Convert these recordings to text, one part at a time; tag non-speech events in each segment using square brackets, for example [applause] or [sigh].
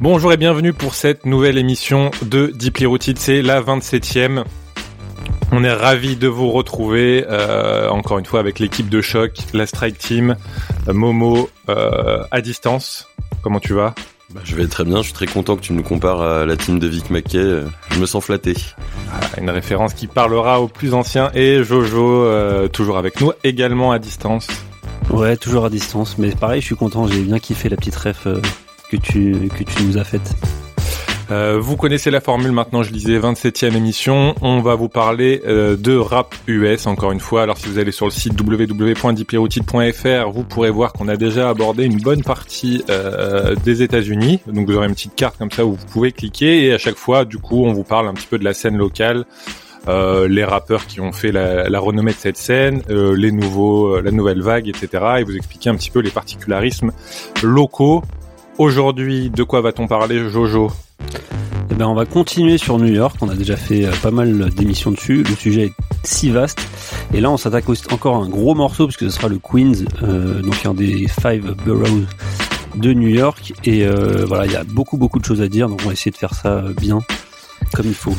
Bonjour et bienvenue pour cette nouvelle émission de Deeply Rooted, c'est la 27e. On est ravi de vous retrouver euh, encore une fois avec l'équipe de choc, la Strike Team, euh, Momo euh, à distance. Comment tu vas? Bah, Je vais très bien, je suis très content que tu me compares à la team de Vic Mackey, je me sens flatté. Ah, une référence qui parlera aux plus anciens et Jojo euh, toujours avec nous, également à distance. Ouais, toujours à distance, mais pareil, je suis content, j'ai bien kiffé la petite ref euh, que tu, que tu nous as faite. Euh, vous connaissez la formule maintenant, je disais 27e émission. On va vous parler euh, de rap US encore une fois. Alors si vous allez sur le site www.dipleroutine.fr, vous pourrez voir qu'on a déjà abordé une bonne partie euh, des États-Unis. Donc vous aurez une petite carte comme ça où vous pouvez cliquer et à chaque fois, du coup, on vous parle un petit peu de la scène locale. Euh, les rappeurs qui ont fait la, la renommée de cette scène, les nouveaux, la nouvelle vague, etc. Et vous expliquer un petit peu les particularismes locaux. Aujourd'hui, de quoi va-t-on parler, Jojo? Eh ben, on va continuer sur New York. On a déjà fait euh, pas mal d'émissions dessus. Le sujet est si vaste. Et là, on s'attaque encore à un gros morceau parce que ce sera le Queens, euh, donc un des five boroughs de New York. Et euh, voilà, il y a beaucoup beaucoup de choses à dire. Donc, on va essayer de faire ça bien, comme il faut.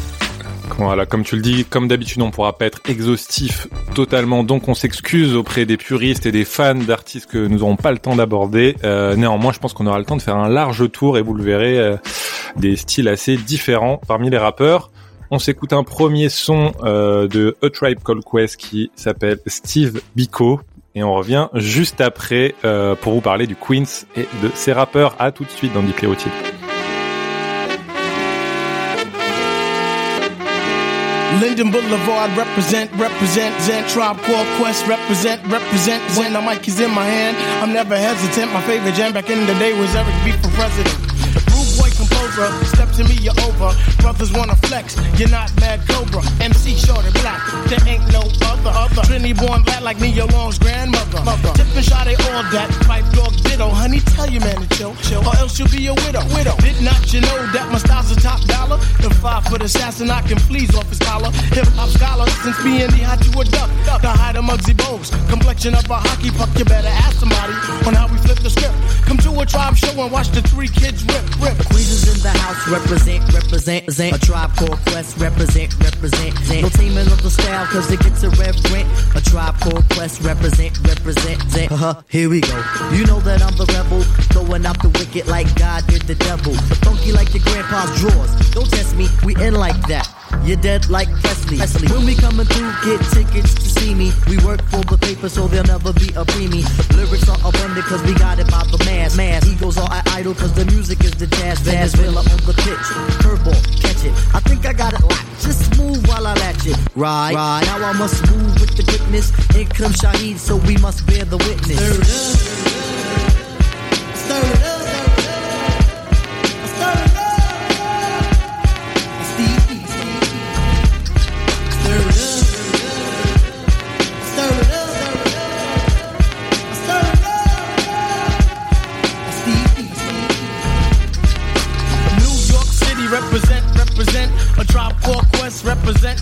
Voilà, comme tu le dis, comme d'habitude, on pourra pas être exhaustif totalement, donc on s'excuse auprès des puristes et des fans d'artistes que nous n'aurons pas le temps d'aborder. Euh, néanmoins, je pense qu'on aura le temps de faire un large tour et vous le verrez, euh, des styles assez différents parmi les rappeurs. On s'écoute un premier son euh, de A Tribe Called Quest qui s'appelle Steve Biko. Et on revient juste après euh, pour vous parler du Queens et de ses rappeurs. À tout de suite dans Rooted. Linden Boulevard represent, represent, Zen Tribe Called Quest represent, represent. When the mic is in my hand, I'm never hesitant. My favorite jam back in the day was Eric B for president. Rude boy composer, to me, you're over. Brothers wanna flex, you're not mad Cobra. MC short and black, there ain't no other. other. Trinity born lad like Nia Long's grandmother. Mother. Tip and shot, they all that. Pipe dog ditto, honey, tell your man to chill, chill. Or else you'll be a widow. widow. Did not you know that my style's a top dollar? The five foot assassin, I can fleas off his collar. Hip hop scholar, since being the hot to a duck. The hide of Mugsy Bogues. Complexion of a hockey puck, you better ask somebody on how we flip the script. Come to a tribe show and watch the three kids rip, rip. Queens is in the house, represent, represent, represent. A tribe called Quest, represent, represent. represent. No teaming of the style, cause it gets irreverent. A tribe called Quest, represent, represent. represent. Uh-huh, here we go. You know that I'm the rebel, throwing out the wicked like God did the devil. Funky like your grandpa's drawers. Don't test me, we in like that. You're dead like Presley. Presley. When we coming through, get tickets to see me. We work for the paper, so there'll never be a preemie. Lyrics are abundant, cause we got it by the mass. mass. Egos are idle, cause the music is the jazz. Venezuela on the pitch. Curveball, catch it. I think I got it locked. Just move while I latch it. Right, right. Now I must move with the quickness. In comes Shaheed, so we must bear the witness. It up.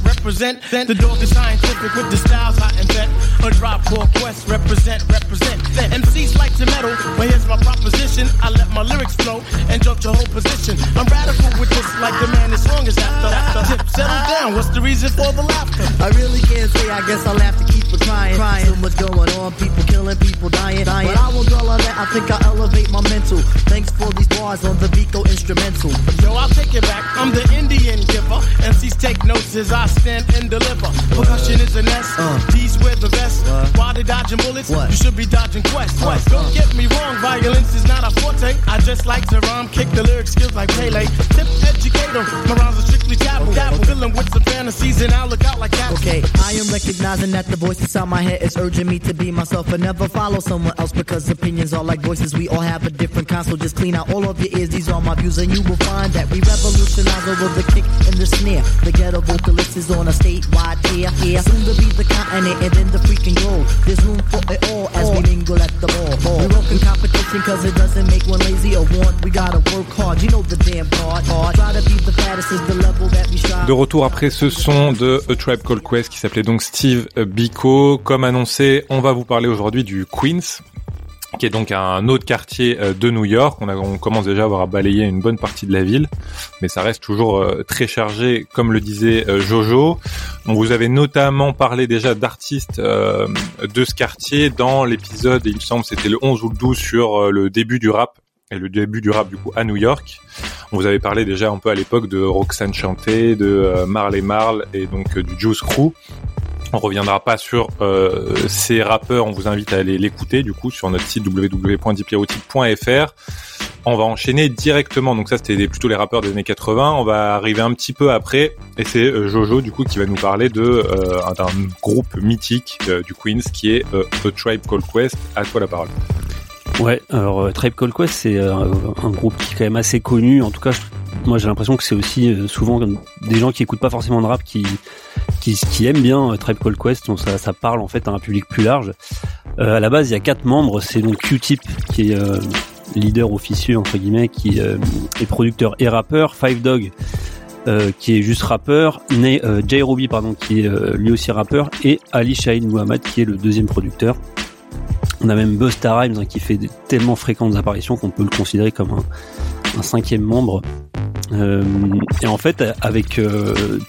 Represent, represent. The dog is scientific with the styles I invent. A tribe called Quest represent, represent. Then MCs like to metal, but here's my proposition. I let my lyrics flow and jump your whole position. I'm radical with this, like the man as long as after. after. Tip, settle down. What's the reason for the laughter? I really can't say, I guess I'll have to keep it crying. crying. So much going on, people killing, people dying. dying. But I won't dwell on that, I think I'll elevate my mental. Thanks for these bars on the Vico instrumental. Yo, I'll take it back. I'm the Indian giver. MCs take notes as I stand and deliver. Percussion is a nest. Uh. D's wear the vest. What? While they dodging bullets, What? you should be dodging quest. Quest, Don't uh. get me wrong, violence is not a forte. I just like to rhyme, kick the lyric skills like Pele. Tip educator, my rhymes are strictly taboo. Dabble, filling with some fantasies and I'll look out like cats. Okay, I am recognizing that the voice inside my head is urging me to be myself and never follow someone else because opinions are like voices. We all have a different kind, so just clean out all of your ears. These are my views, and you will find that we revolutionize over the kick and the snare. The ghetto vocalist the. De retour après ce son de A Tribe Called Quest qui s'appelait donc Steve Biko. Comme annoncé, on va vous parler aujourd'hui du Queens. Qui est donc un autre quartier euh, de New York. On, a, commence déjà à avoir balayé une bonne partie de la ville, mais ça reste toujours euh, très chargé, comme le disait euh, Jojo. On vous avait notamment parlé déjà d'artistes de ce quartier dans l'épisode, il me semble, c'était le 11 ou le 12 sur le début du rap et le début du rap du coup à New York. On vous avait parlé déjà un peu à l'époque de Roxanne Chanté, de Marley Marl et donc du Juice Crew. On reviendra pas sur euh, ces rappeurs, on vous invite à aller l'écouter du coup sur notre site www.dipyrotique.fr. On va enchaîner directement, donc ça c'était plutôt les rappeurs des années 80, on va arriver un petit peu après, et c'est euh, Jojo du coup qui va nous parler de euh, d'un groupe mythique du Queens qui est The Tribe Called Quest. À toi la parole. Ouais, alors Tribe Called Quest c'est un, groupe qui est quand même assez connu, en tout cas moi j'ai l'impression que c'est aussi souvent des gens qui écoutent pas forcément de rap qui qui, aiment bien euh, Tribe Called Quest, donc ça, parle en fait à un public plus large. Euh, à la base, il y a quatre membres, c'est donc Q-Tip qui est euh, leader officieux entre guillemets, qui euh, est producteur et rappeur, Five Dog qui est juste rappeur, Jay Roby pardon qui est lui aussi rappeur, et Ali Shahid Muhammad qui est le deuxième producteur. On a même Busta Rhymes hein, qui fait tellement fréquentes apparitions qu'on peut le considérer comme un, un cinquième membre. Euh, et en fait, avec euh,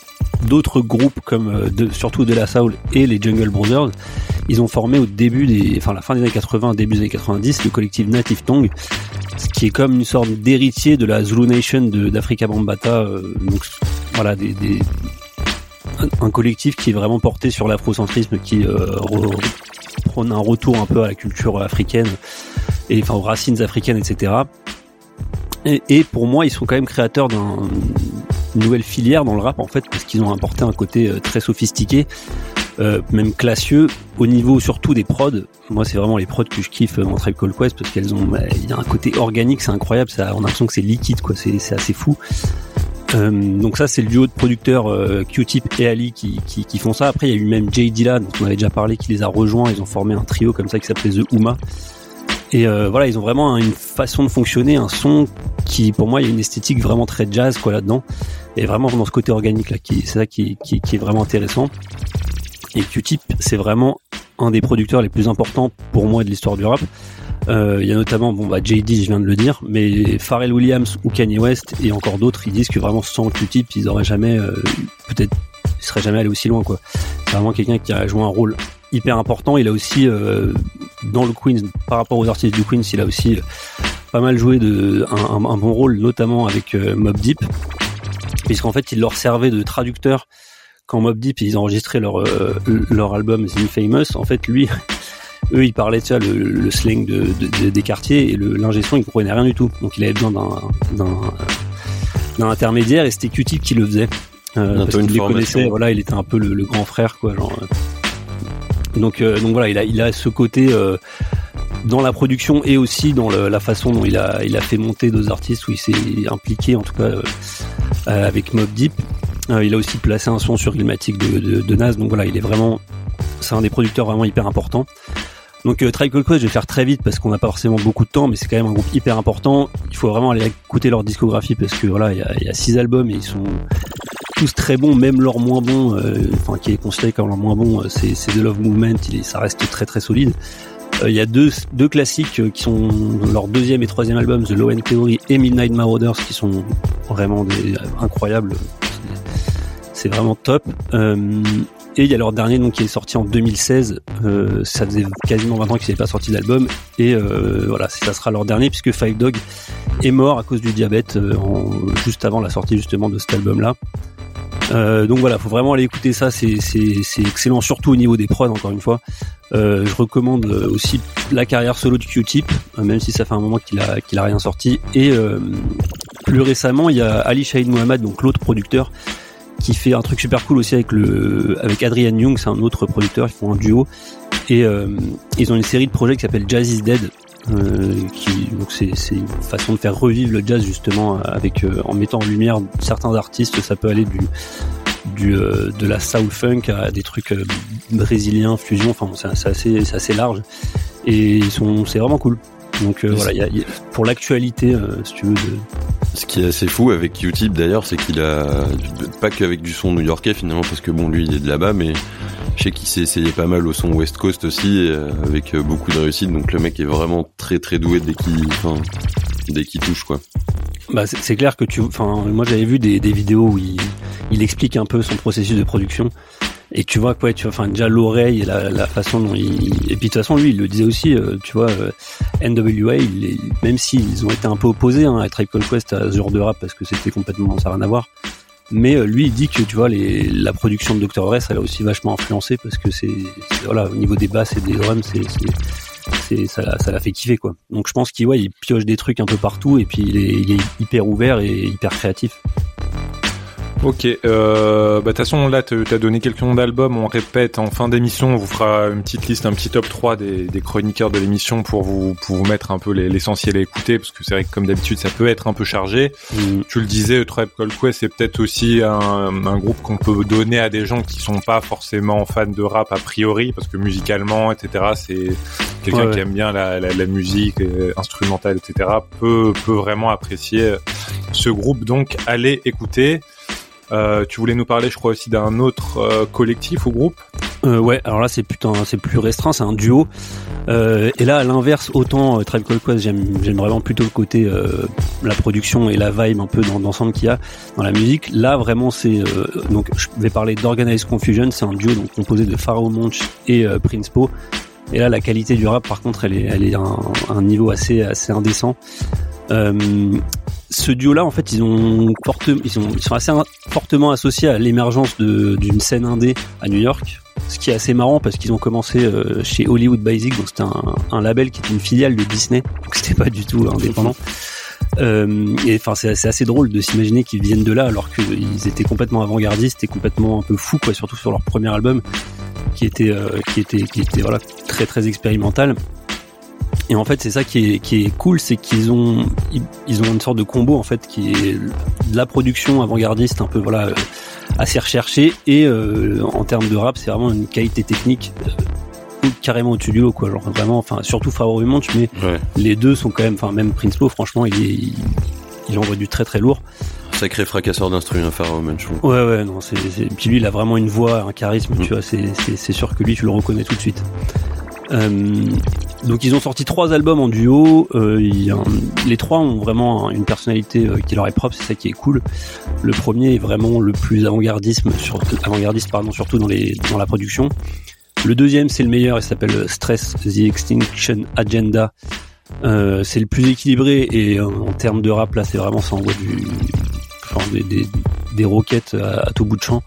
d'autres groupes comme euh, de, surtout De La Soul et les Jungle Brothers, ils ont formé au début des, enfin la fin des années 80, début des années 90, le collectif Native Tongue, ce qui est comme une sorte d'héritier de la Zulu Nation d'Africa Bambata. Donc voilà, des, des, un, collectif qui est vraiment porté sur l'afrocentrisme, qui euh, prône un retour un peu à la culture africaine et enfin aux racines africaines, etc. Et, pour moi, ils sont quand même créateurs d'un nouvelle filière dans le rap en fait parce qu'ils ont apporté un côté euh, très sophistiqué euh, même classieux au niveau surtout des prods. Moi c'est vraiment les prods que je kiffe en Tribe Called Quest parce qu'elles ont bah, il y a un côté organique c'est incroyable ça on a l'impression que c'est liquide quoi c'est assez fou. Euh, donc ça c'est le duo de producteurs euh, Q-Tip et Ali qui, qui, qui, font ça. Après il y a eu même Jay Dilla dont on avait déjà parlé qui les a rejoints. Ils ont formé un trio comme ça qui s'appelait The Uma et euh, voilà, ils ont vraiment une façon de fonctionner, un son qui, pour moi, il y a une esthétique vraiment très jazz quoi là-dedans et vraiment dans ce côté organique là, c'est ça qui, qui, qui, est vraiment intéressant. Et Q-Tip, c'est vraiment un des producteurs les plus importants pour moi de l'histoire du rap. Euh, il y a notamment, bon bah JD, je viens de le dire, mais Pharrell Williams ou Kanye West et encore d'autres, ils disent que vraiment sans Q-Tip, ils auraient jamais, euh, peut-être, ils seraient jamais allés aussi loin quoi. C'est vraiment quelqu'un qui a joué un rôle hyper important. Il a aussi euh, dans le Queens, par rapport aux artistes du Queens, il a aussi pas mal joué de un, un, un bon rôle, notamment avec Mob Deep. Puisqu'en fait il leur servait de traducteur quand Mob Deep ils enregistraient leur euh, leur album The Infamous. En fait lui [laughs] eux ils parlaient tu vois, le, le slang de, de, des quartiers et l'ingé son il comprenait rien du tout. Donc il avait besoin d'un intermédiaire et c'était Q-Tip qui le faisait. Euh, parce qu'il les connaissait voilà il était un peu le, le grand frère quoi genre euh. Donc euh, donc voilà il a il ce côté euh, dans la production et aussi dans la façon dont il a, fait monter deux artistes où il s'est impliqué en tout cas euh, avec Mob Deep. Il a aussi placé un son sur Ilmatic de, de, Nas, donc voilà, il est vraiment, c'est un des producteurs vraiment hyper importants. Donc euh, Tribe je vais faire très vite parce qu'on n'a pas forcément beaucoup de temps, mais c'est quand même un groupe hyper important. Il faut vraiment aller écouter leur discographie parce que voilà, il y a, y a six albums et ils sont tous très bons, même leur moins bon, euh, enfin qui est considéré comme leur moins bon, c'est The Love Movement, il ça reste très très solide. Euh, il y a deux, deux classiques euh, qui sont leur deuxième et troisième album, The Low End Theory et Midnight Marauders, qui sont vraiment des, incroyables. C'est vraiment top. Euh, et il y a leur dernier donc qui est sorti en 2016. Euh, ça faisait quasiment 20 ans qu'ils n'avaient pas sorti d'album. Et euh, voilà, ça sera leur dernier puisque Five Dog est mort à cause du diabète en, juste avant la sortie justement de cet album-là. Euh, donc voilà, faut vraiment aller écouter ça, c'est excellent, surtout au niveau des prods, encore une fois. Euh, je recommande aussi la carrière solo de Q-Tip, euh, même si ça fait un moment qu'il a, rien sorti. Et euh, plus récemment, il y a Ali Shahid Mohamed, donc l'autre producteur, qui fait un truc super cool aussi avec le avec Adrian Young, c'est un autre producteur, ils font un duo. Et euh, ils ont une série de projets qui s'appelle Jazz is Dead, euh, qui donc c'est une façon de faire revivre le jazz justement avec euh, en mettant en lumière certains artistes. Ça peut aller du du euh, de la soul funk à des trucs brésiliens fusion. Enfin c'est assez c'est assez large. Et ils sont c'est vraiment cool. Donc voilà y a, y a, pour l'actualité si tu veux de ce qui est assez fou avec Q-Tip d'ailleurs c'est qu'il a pas qu'avec du son new-yorkais finalement parce que bon lui il est de là-bas mais Je sais qu'il s'est essayé pas mal au son West Coast aussi, euh, avec euh, beaucoup de réussite. Donc le mec est vraiment très très doué dès qu'il, touche quoi. Bah, c'est clair que tu, enfin, moi j'avais vu des, vidéos où il explique un peu son processus de production. Et tu vois quoi, tu vois, enfin déjà l'oreille et la, façon dont il, et puis de toute façon lui il le disait aussi, euh, tu vois, euh, NWA, il est- même s'ils ont été un peu opposés hein, à Called Quest à ce de rap parce que c'était complètement ça rien à voir. Mais euh, lui il dit que tu vois la production de Dr. Horace elle a aussi vachement influencé parce que c'est voilà au niveau des basses et des drums ça l'a- fait kiffer quoi. Donc je pense qu'il ouais, il pioche des trucs un peu partout et puis il est hyper ouvert et hyper créatif. Ok, euh, bah de toute façon là tu as donné quelques noms d'albums, on répète en fin d'émission, on vous fera une petite liste, un petit top 3 des, des chroniqueurs de l'émission pour vous pour vous mettre un peu les- l'essentiel à écouter parce que c'est vrai que comme d'habitude ça peut être un peu chargé. Mm. Tu le disais, Tribe Called Quest c'est peut-être aussi un, un groupe qu'on peut donner à des gens qui sont pas forcément fans de rap a priori parce que musicalement etc c'est quelqu'un Ouais, ouais. qui aime bien la, la, la musique euh, instrumentale etc peut peut vraiment apprécier ce groupe donc allez écouter. Euh, tu voulais nous parler, je crois aussi d'un autre euh, collectif ou groupe? Euh, ouais, alors là c'est putain, c'est plus restreint, c'est un duo. Et là à l'inverse, autant Tribe Called Quest, j'aime vraiment plutôt le côté la production et la vibe un peu dans d'ensemble qu'il y a dans la musique. Là vraiment c'est donc je vais parler d'Organized Confusion, c'est un duo composé de Pharaoh Monch et Prince Po. Et là la qualité du rap par contre elle est elle est un, niveau assez assez indécent. Ce duo-là, en fait, ils sont, assez fortement associés à l'émergence d'une scène indé à New York. Ce qui est assez marrant parce qu'ils ont commencé euh, chez Hollywood Basic, donc c'était un, label qui était une filiale de Disney, donc c'était pas du tout indépendant. Euh, et enfin, c'est assez drôle de s'imaginer qu'ils viennent de là alors qu'ils étaient complètement avant-gardistes et complètement un peu fous, surtout sur leur premier album, qui était, euh, très très expérimental. Et en fait, c'est ça qui est, qui est cool, c'est qu'ils ont, ils, ont une sorte de combo en fait qui est de la production avant-gardiste, un peu voilà, euh, assez recherchée, et euh, en termes de rap, c'est vraiment une qualité technique euh, carrément au-dessus du lot, quoi. Genre vraiment, enfin surtout Pharaoh Monch, mais Ouais. les deux sont quand même, enfin même Prince Po, franchement, il est, il, il envoie du très très lourd. Sacré fracasseur d'instruments, Pharaoh, man, je trouve. Ouais, ouais, non, c'est, puis lui, il a vraiment une voix, un charisme, tu vois, c'est, c'est, c'est sûr que lui, tu le reconnais tout de suite. Euh, donc ils ont sorti trois albums en duo. euh, les trois ont vraiment une personnalité euh, qui leur est propre, c'est ça qui est cool. Le premier est vraiment le plus avant-gardisme, sur, avant-gardiste pardon, surtout dans la production. Le deuxième c'est le meilleur, il s'appelle Stress the Extinction Agenda. C'est le plus équilibré et en termes de rap là c'est vraiment ça envoie du enfin, des, des, des roquettes à, à tout bout de champ.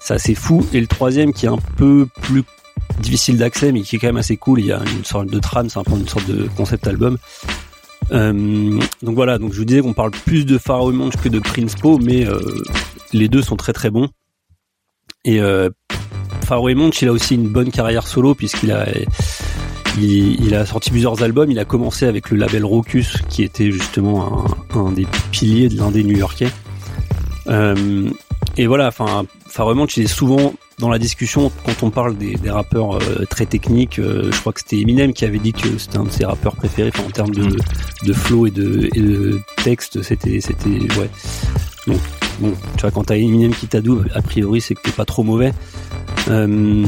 C'est assez fou. Et le troisième qui est un peu plus difficile d'accès mais qui est quand même assez cool. Il y a une sorte de trame, c'est un peu une sorte de concept album. Euh, donc voilà, donc je vous disais qu'on parle plus de Pharaoh Monch que de Prince Po, mais euh, les deux sont très très bons. Et euh, Pharaoh Monch, il a aussi une bonne carrière solo puisqu'il a il, a sorti plusieurs albums. Il a commencé avec le label Rocus, qui était justement un, un des piliers de l'indé new-yorkais. Euh, et voilà, enfin, Pharaoh Monch, il est souvent dans la discussion quand on parle des, rappeurs euh, très techniques. euh, je crois que c'était Eminem qui avait dit que c'était un de ses rappeurs préférés. En termes de, flow et de, texte, c'était, c'était, ouais. Donc, bon, tu vois, quand t'as Eminem qui t'adoue, a priori, c'est que t'es pas trop mauvais. Euh,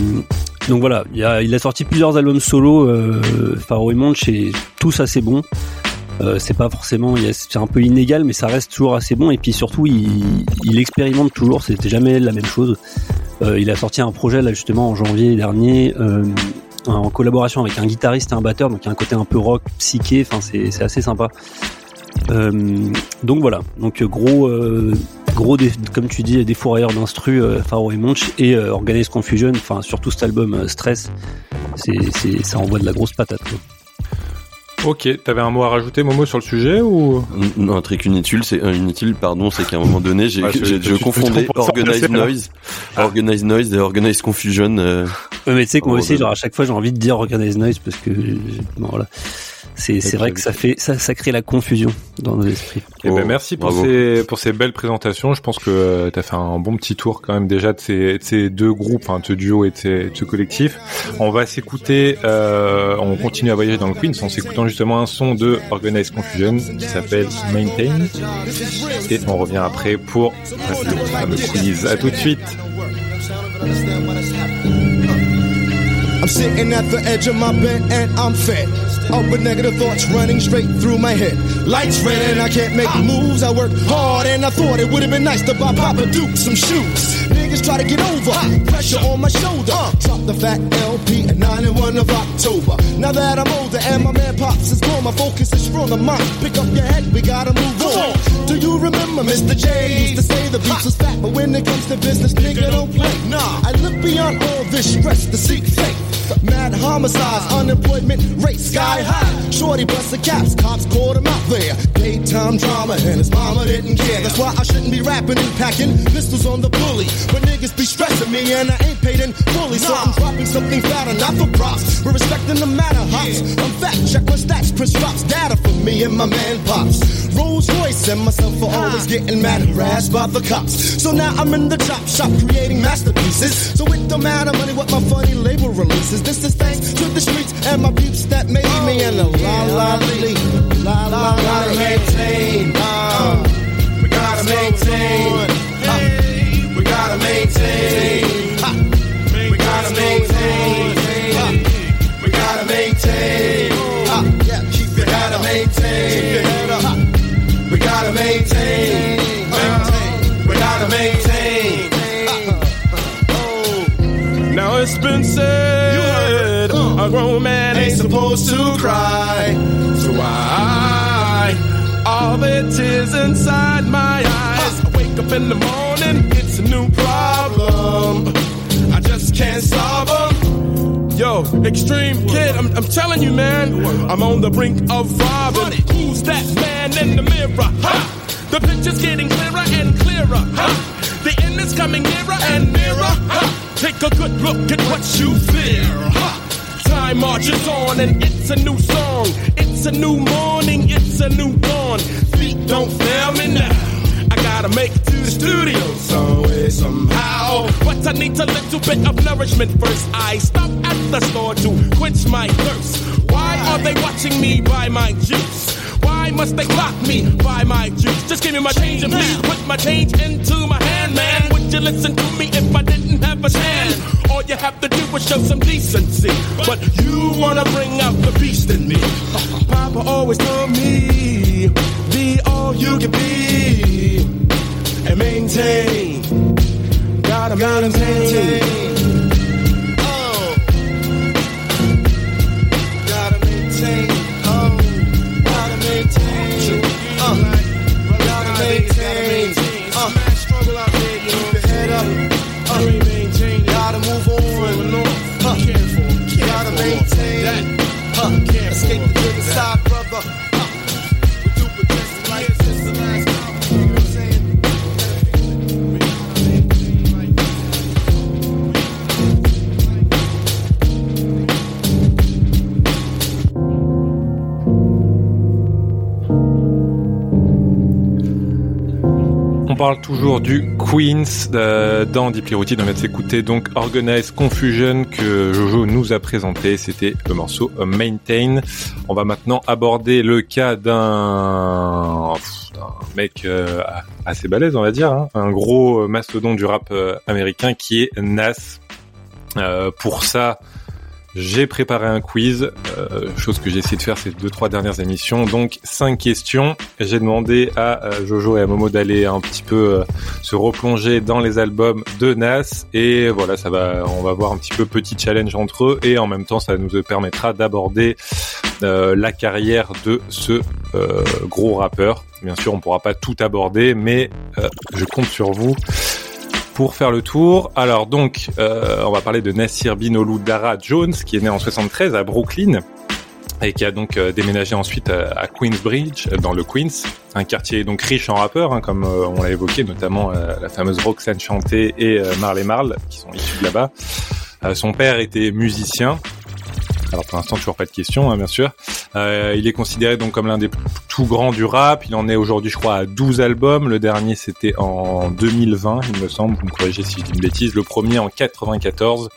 donc voilà, il a, sorti plusieurs albums solo, euh, et et tous assez bons. Euh, c'est pas forcément, c'est un peu inégal, mais ça reste toujours assez bon. Et puis surtout, il, expérimente toujours. C'était jamais la même chose. Euh, il a sorti un projet là justement en janvier dernier, euh, en collaboration avec un guitariste et un batteur, donc il y a un côté un peu rock, psyché. Enfin, c'est assez sympa. Donc voilà, donc gros, gros, comme tu dis, des fourrières d'instru, Pharaoh et Monch et Organized Confusion. Enfin, surtout cet album Stress, ça envoie de la grosse patate. quoi. Ok, t'avais un mot à rajouter, Momo, sur le sujet ou? Non, un truc inutile, c'est un inutile, pardon, c'est qu'à un moment donné, j'ai tu- je te confondais Organized. Noise, Organized Noise et Organized Confusion. euh, Ouais, mais tu sais que moi Oh, aussi, genre à chaque fois, j'ai envie de dire Organized Noise parce que bon, voilà, c'est, vrai que ça fait, ça, ça crée la confusion dans nos esprits. Eh Oh, ben merci pour bravo. ces pour ces belles présentations. Je pense que euh, t'as fait un bon petit tour quand même déjà de ces, de ces deux groupes, enfin de ce duo et de, ces, de ce collectif. On va s'écouter, euh, on continue à voyager dans le Queens en s'écoutant justement un son de Organized Confusion qui s'appelle Maintain. Et on revient après pour le fameux quiz. À tout de suite. I'm sitting at the edge of my bed and I'm fed. Up with negative thoughts running straight through my head. Lights red and I can't make moves. I work hard and I thought it would have been nice to buy Papa Duke some shoes. Niggas try to get over. Pressure on my shoulder. Drop the fat LP at 9 and 1 of October. Now that I'm older and my man Pops is gone, my focus is strong. I'm on. Pick up your head, we gotta move on. Do you remember Mr. J used to say the beats was fat, but when it comes to business, nigga don't play. Nah, I look beyond all this stress to seek faith. Mad homicides, unemployment rate sky high. Shorty bust the caps, cops caught him out there. Daytime drama and his mama didn't care. That's why I shouldn't be rapping and packing pistols on the bully. But niggas be stressing me and I ain't paid in fully. So I'm dropping something fatter, not for props. We're respecting the matter, hops. I'm fat, check my stats. Chris drops data for me and my man Pops. Rolls Royce and myself for always getting mad and razzed by the cops. So now I'm in the chop shop creating masterpieces. So it don't matter money what my funny label releases. This is thanks to the streets and my peeps that made me and the la la lee. La la la maintain. Uh, we gotta maintain. Uh, we gotta maintain. Uh, we gotta maintain. Uh, we gotta maintain. Uh, yeah, keep your. Maintain. Uh, we gotta maintain. Uh, we gotta maintain. Now it's been said a grown man ain't supposed to cry. So why all the tears inside my eyes? I wake up in the morning, it's a new problem. I just can't solve them. Yo, extreme kid, I'm, I'm telling you, man, I'm on the brink of robbing. Who's that man in the mirror? Ha! The picture's getting clearer and clearer. Ha! The end is coming nearer and nearer. Ha! Take a good look at what you fear. Ha! Time marches on and it's a new song. It's a new morning, it's a new dawn. Feet don't fail me now. I gotta make it to the studio some way, somehow. But I need a little bit of nourishment first. I stop at the store to quench my thirst. Why are they watching me buy my juice? Why must they block me buy my juice? Just give me my change and please put my change into my hand, man. Would you listen to me if I didn't All you have to do is show some decency. But you wanna bring out the beast in me. [laughs] Papa always told me, be all you can be and maintain. Gotta, maintain. Oh. Parle toujours du Queens euh, dans Deeply Routed. On vient de s'écouter donc Organized Confusion que Jojo nous a présenté. C'était le morceau euh, Maintain. On va maintenant aborder le cas d'un mec euh, assez balèze, on va dire, hein. un gros mastodon du rap américain qui est Nas. Pour ça, j'ai préparé un quiz, euh, chose que j'ai essayé de faire ces deux trois dernières émissions. Donc cinq questions. J'ai demandé à euh, Jojo et à Momo d'aller un petit peu euh, se replonger dans les albums de Nas et voilà, ça va, on va voir un petit peu petit challenge entre eux et en même temps ça nous permettra d'aborder euh, la carrière de ce gros rappeur. Bien sûr, on pourra pas tout aborder, mais je compte sur vous pour faire le tour. Alors donc, euh, on va parler de Nassir Dara Jones, qui est né en 73 à Brooklyn et qui a donc euh, déménagé ensuite à, à Queensbridge, euh, dans le Queens, un quartier donc riche en rappeurs, hein, comme euh, on l'a évoqué, notamment euh, la fameuse Roxanne Chanté et euh, Marley Marl, qui sont issus de là-bas. Euh, son père était musicien. Alors pour l'instant toujours pas de questions, hein, bien sûr. Euh, il est considéré donc comme l'un des tout grands du rap. Il en est aujourd'hui, je crois, à 12 albums. Le dernier, c'était en 2020, il me semble. Vous me corrigez si je dis une bêtise. Le premier en 94.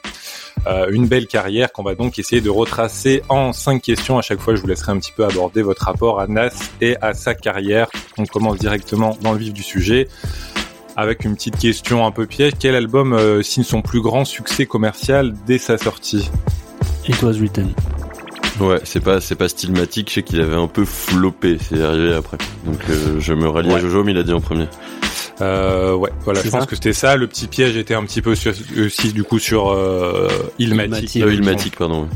Euh, une belle carrière qu'on va donc essayer de retracer en cinq questions. À chaque fois, je vous laisserai un petit peu aborder votre rapport à Nas et à sa carrière. On commence directement dans le vif du sujet avec une petite question un peu piège. Quel album euh, signe son plus grand succès commercial dès sa sortie? It was written. Ouais, c'est pas c'est pas stylmatique. Je sais qu'il avait un peu floppé. C'est arrivé après. Donc euh, je me rallie à. Jojo, mais il a dit en premier. Euh, ouais, voilà, je pense que c'était ça. Le petit piège était un petit peu sur, aussi du coup sur euh. Euh, Ilmatic, pardon.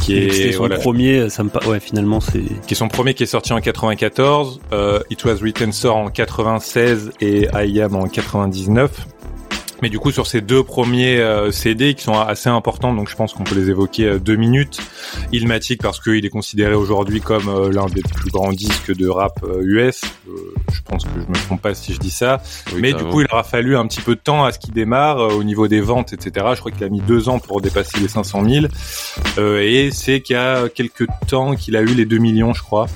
qui est son voilà, premier, ça me pa- ouais, finalement, c'est, qui est son premier qui est sorti en 94. Euh, It Was Written sort en 96 et I Am en 99. Mais du coup, sur ces deux premiers euh, CD qui sont assez importants, donc je pense qu'on peut les évoquer euh, deux minutes. Illmatic parce qu'il est considéré aujourd'hui comme euh, l'un des plus grands disques de rap US. Je pense que je me trompe pas si je dis ça. Oui, Mais du coup, il aura fallu un petit peu de temps à ce qu'il démarre au niveau des ventes, etc. Je crois qu'il a mis deux ans pour dépasser les 500 000. Euh, et c'est qu'il y a quelques temps qu'il a eu les 2 millions, je crois.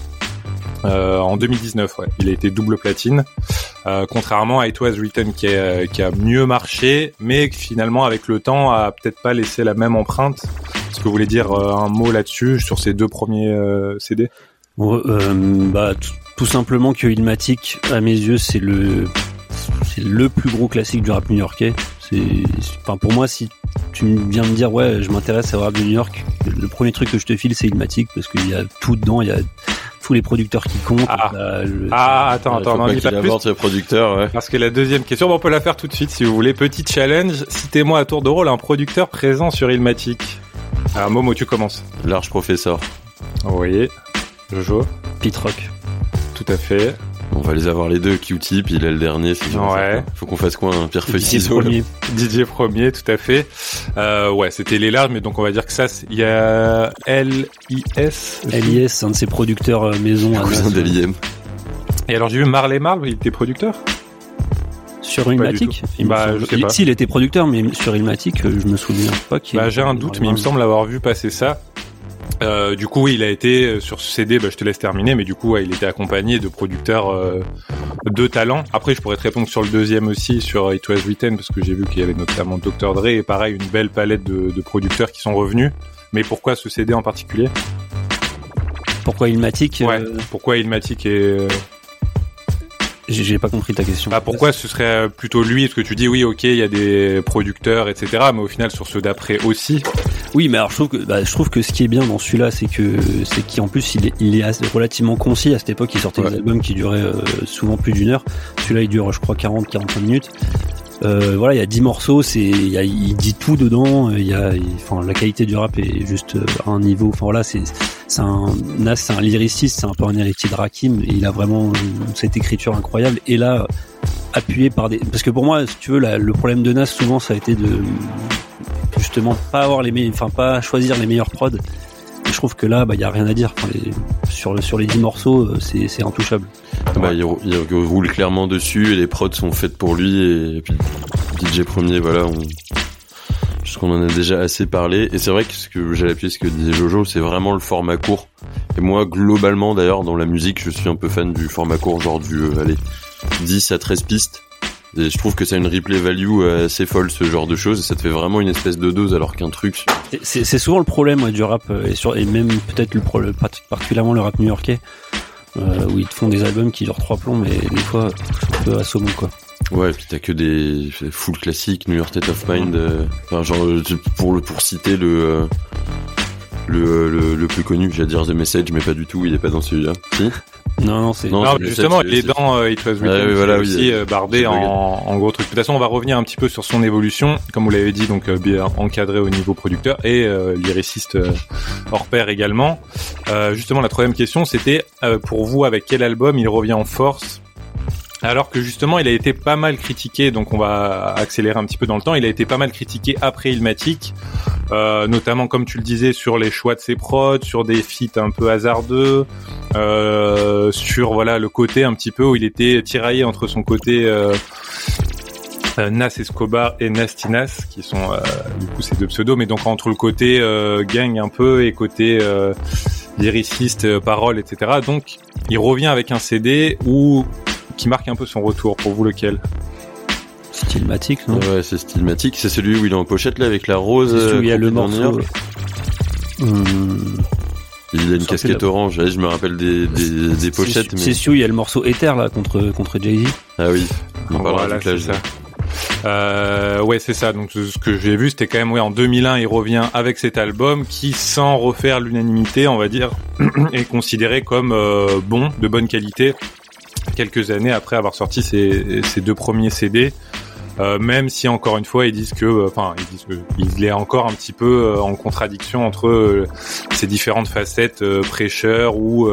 En 2019, ouais. Il a été double platine. Euh, contrairement à It Was Written qui, est- qui a mieux marché, mais finalement avec le temps a peut-être pas laissé la même empreinte. Est-ce que vous voulez dire euh, un mot là-dessus sur ces deux premiers euh, CD euh, bah, tout, simplement que Illmatic, à mes yeux, c'est le, c'est le plus gros classique du rap new-yorkais. Enfin, pour moi, si tu viens me dire, ouais, je m'intéresse au rap de New York, le premier truc que je te file, c'est Illmatic, parce qu'il y a tout dedans, il y a tous les producteurs qui comptent. Ah. t'as le- Ah, attends, attends, Faut n'en pas pas plus. avorte le producteur, ouais. Parce que la deuxième question, bon, on peut la faire tout de suite si vous voulez. Petit challenge, citez-moi à tour de rôle un producteur présent sur Illmatic. Alors Momo, tu commences. Large professeur. Oui. Jojo, Pete Rock. tout à fait. On va les avoir les deux. Q-Tip, il est le dernier. sûr, Ouais. Faut qu'on fasse quoi un pierre feuille Didier ciseaux. Didier premier, tout à fait. Euh, ouais, c'était les larges, mais donc on va dire que ça, c'est- il y a L.I.S. LIS, c'est un de ses producteurs euh, maison à Cousin d'Eliem. Et alors j'ai vu Marley Marl, il était producteur? Sur Pas du Illmatic tout. il me Bah, il-. Si, était producteur, mais sur Illmatic, euh, je me souviens pas qu'il Bah j'ai un doute, mais il me semble l'avoir vu passer ça. Euh, du coup, oui, il a été euh, sur ce CD. Bah, je te laisse terminer, mais du coup, ouais, il était accompagné de producteurs euh, de talent. Après, je pourrais te répondre sur le deuxième aussi, sur It Was Written, parce que j'ai vu qu'il y avait notamment Dr Dre et pareil une belle palette de, de producteurs qui sont revenus. Mais pourquoi ce CD en particulier? Pourquoi Illmatic Ouais. Pourquoi Illmatic et J'ai pas compris ta question. bah, pourquoi ce serait plutôt lui? Est-ce que tu dis oui, ok, il y a des producteurs, etc. Mais au final, sur ceux d'après aussi? Oui, mais alors je trouve que bah, je trouve que ce qui est bien dans celui-là, c'est que c'est qu'en plus il est, il est relativement concis. À cette époque, il sortait Ouais. des albums qui duraient euh, souvent plus d'une heure. Celui-là, il dure, je crois, 40-45 minutes. Euh, voilà, il y a 10 morceaux, c'est, il, dit tout dedans. Il y a, enfin, la qualité du rap est juste euh, à un niveau. Enfin voilà, c'est, c'est un Nas, c'est un lyriciste, c'est un peu un héritier de Rakim, il a vraiment cette écriture incroyable. Et là, appuyé par des, parce que pour moi, si tu veux, le problème de Nas souvent, ça a été de justement pas avoir les meilleurs, enfin pas choisir les meilleurs prods. Et je trouve que là, bah, il y a rien à dire. Les- sur le sur les 10 morceaux, euh, c'est c'est intouchable. Bah, il, rou- il roule clairement dessus et les prods sont faites pour lui et, puis DJ premier voilà on qu'on en a déjà assez parlé. Et c'est vrai que ce que j'ai appuyé ce que disait Jojo c'est vraiment le format court. Et moi globalement d'ailleurs dans la musique je suis un peu fan du format court genre du euh, allez 10 à 13 pistes. Et je trouve que ça a une replay value euh, assez folle ce genre de choses. Et ça te fait vraiment une espèce de dose alors qu'un truc C'est souvent le problème du rap euh, et, même peut-être le problème, particulièrement le rap new-yorkais, euh, où ils te font des albums qui durent trois plombs, mais des fois un peu assommant quoi. Ouais, et puis t'as que des full classiques, New York State of Mind. euh, enfin, genre euh, pour le pour citer le euh, le, le le plus connu, j'allais dire The Message, mais pas du tout. Il est pas dans celui-là. Si Non, non, c'est. Non, Non, justement, il est dans euh, It Was Written, Ouais, oui, voilà, oui, aussi euh, bardé en, gros truc. De toute façon, on va revenir un petit peu sur son évolution, comme vous l'avez dit, donc euh, bien encadré au niveau producteur et euh, lyriciste euh, hors pair également. Euh, justement, la troisième question, c'était euh, pour vous, avec quel album il revient en force alors que justement, il a été pas mal critiqué, donc on va accélérer un petit peu dans le temps. Il a été pas mal critiqué après Ilmatic, euh, notamment comme tu le disais sur les choix de ses prods, sur des feats un peu hasardeux, euh, sur voilà le côté un petit peu où il était tiraillé entre son côté euh, Nas Escobar et Nasty Nas, qui sont du coup ces deux pseudos, mais donc entre le côté gang un peu et côté lyriciste, parole, etc. Donc il revient avec un CD où qui marque un peu son retour. Pour vous lequel? Stylmatique, non? Ouais, c'est stymatique. C'est celui où il est en pochette là avec la rose. C'est celui où il y a le morceau. Hum, Il a une casquette orange. Ouais, je me rappelle des des, des pochettes. c'est Mais... où il y a le morceau Ether là contre contre Jay Z. Ah oui. On parlera Voilà, c'est ça. Euh, ouais, c'est ça. Donc ce que j'ai vu, c'était quand même ouais en 2001, il revient avec cet album qui, sans refaire l'unanimité, on va dire, [clears throat] est considéré comme euh, bon, de bonne qualité. Quelques années après avoir sorti ses, deux premiers CD. Euh, même si encore une fois ils disent que, euh, enfin ils disent est encore un petit peu euh, en contradiction entre ces différentes facettes prêcheur ou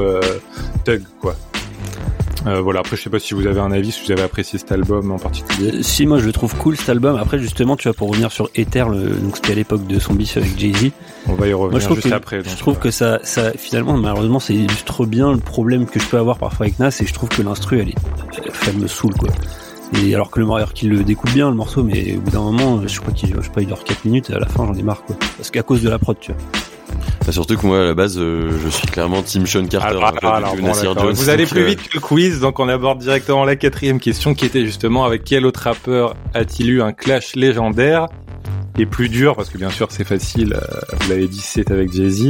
thug quoi. Voilà. Après, je sais pas si vous avez un avis, si vous avez apprécié cet album en particulier. Euh, Si moi je le trouve cool cet album. Après justement, tu vois pour revenir sur Ether, le, donc c'était à l'époque de son bif avec Jay Z. On va y revenir Moi je trouve juste que après. donc, je trouve euh, que ça, ça finalement malheureusement ça illustre bien le problème que je peux avoir parfois avec Nas et je trouve que l'instru elle est, elle me saoule quoi. Et alors que le alors qu'il le découpe bien le morceau, mais au bout d'un moment, je crois qu'il, je sais pas, il dure 4 minutes et à la fin j'en ai marre quoi. Parce qu'à cause de la prod, tu vois. Bah, surtout que moi, à la base, euh, je suis clairement Team Sean Carter. Ah, du alors, bon. Jones, vous allez plus euh, vite que le quiz, donc on aborde directement la quatrième question qui était justement avec quel autre rappeur a-t-il eu un clash légendaire et plus dur? Parce que bien sûr c'est facile, euh, vous l'avez dit c'est avec Jay-Z.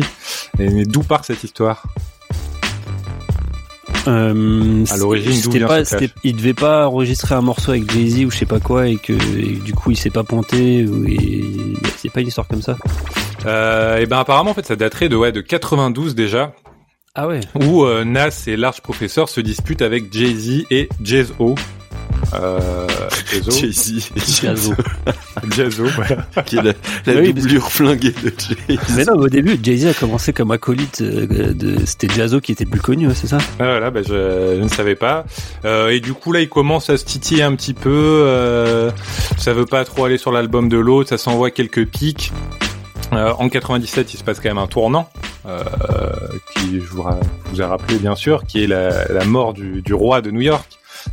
Et Mais d'où part cette histoire? Euh, À l'origine, c'était pas, il devait pas enregistrer un morceau avec Jay Z ou je sais pas quoi et que et du coup il s'est pas et c'est pas une histoire comme ça. euh, Et ben apparemment en fait ça daterait de ouais de 92 déjà Ah ouais. où euh, Nas et Large Professor se disputent avec Jay-Z et Jay-Z-O. Euh. Jay-Z Jazzo. Qui est la, la Oui, parce doublure flinguée de Jay. Mais non, mais au début, Jay-Z a commencé comme acolyte euh, de, c'était Jazzo qui était plus connu, ouais, c'est ça? Ah, voilà, bah, je, je ne savais pas. Euh, et du coup là, il commence à se titiller un petit peu. Euh, ça veut pas trop aller sur l'album de l'autre. Ça s'envoie quelques pics. Euh, en 97, il se passe quand même un tournant euh, qui je vous, ra- vous ai rappelé bien sûr, qui est la, la mort du, du roi de New York.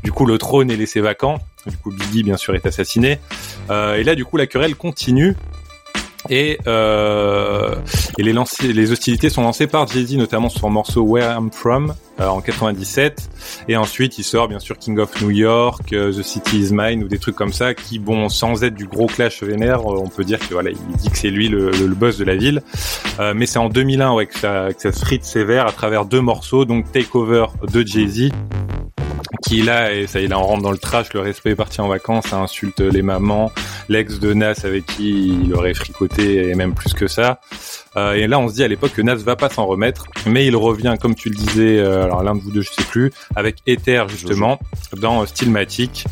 Du coup, le trône est laissé vacant. Du coup, Biggie bien sûr est assassiné. Euh, et là, du coup, la querelle continue. Et, euh, et les, hostilités sont lancées par Jay-Z, notamment sur son morceau Where I'm From euh, en 97. Et ensuite, il sort bien sûr King of New York, euh, The City Is Mine ou des trucs comme ça qui, bon, sans être du gros clash vénère, euh, on peut dire que voilà, il dit que c'est lui le, boss de la ville. Mais c'est en 2001 ouais, que, ça, que ça frite sévère à travers deux morceaux, donc Takeover de Jay-Z qui là et ça il en rentre dans le trash le respect est parti en vacances ça insulte les mamans l'ex de Nas avec qui il aurait fricoté et même plus que ça. Euh, et là on se dit à l'époque que Nas va pas s'en remettre mais il revient comme tu le disais euh, alors l'un de vous deux je sais plus avec Ether justement dans euh, Stillmatic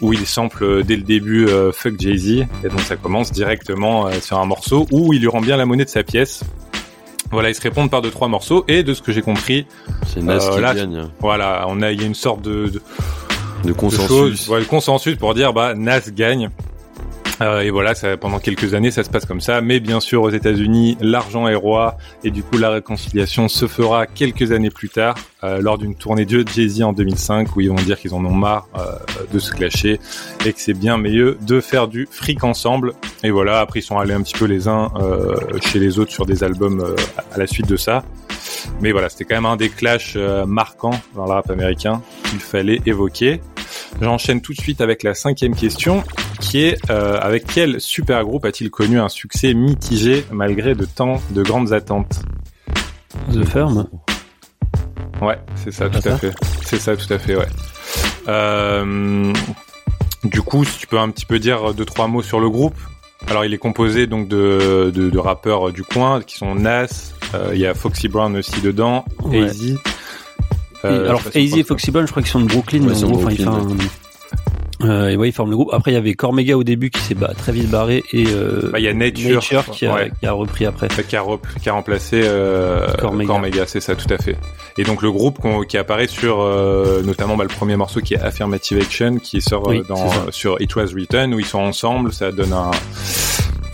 où il sample euh, dès le début euh, Fuck Jay-Z et donc ça commence directement sur un morceau où il lui rend bien la monnaie de sa pièce voilà, ils se répondent par deux trois morceaux et de ce que j'ai compris, C'est Nas Euh, qui là, gagne. voilà, on a il y a une sorte de, de, De de consensus. choses, ouais, le consensus pour dire bah Nas gagne. Euh, et voilà, ça, pendant quelques années, ça se passe comme ça. Mais bien sûr, aux États-Unis, l'argent est roi, et du coup, la réconciliation se fera quelques années plus tard, euh, lors d'une tournée de Jay-Z en 2005, où ils vont dire qu'ils en ont marre euh, de se clasher et que c'est bien mieux de faire du fric ensemble. Et voilà, après, ils sont allés un petit peu les uns chez les autres sur des albums à la suite de ça. Mais voilà, c'était quand même un des clashs marquants dans le rap américain qu'il fallait évoquer. J'enchaîne tout de suite avec la cinquième question, qui est euh, avec quel super groupe a-t-il connu un succès mitigé malgré de tant de grandes attentes? The Firm. Ouais, c'est ça, Ah, tout à fait. C'est ça, tout à fait, ouais. Euh, du coup, si tu peux un petit peu dire deux trois mots sur le groupe. Alors, il est composé donc de, de, de rappeurs du coin qui sont Nas. euh, Il y a Foxy Brown aussi dedans, Ouais. Easy. Et Euh, alors Easy et Foxy Brown, je crois qu'ils sont de Brooklyn, Ouais, mais en gros, enfin, Euh, et ouais, ils forment le groupe. Après, il y avait Cormega au début qui s'est bah, très vite barré et euh, Bah, il y a Nature, qui, a, ouais. qui a repris après. qui a, rep- qui a remplacé euh, Cormega. Cormega, c'est ça, tout à fait. Et donc le groupe qui apparaît sur euh, notamment bah, le premier morceau qui est Affirmative Action, qui sort Oui, euh, dans, sur It Was Written, où ils sont ensemble, ça donne un,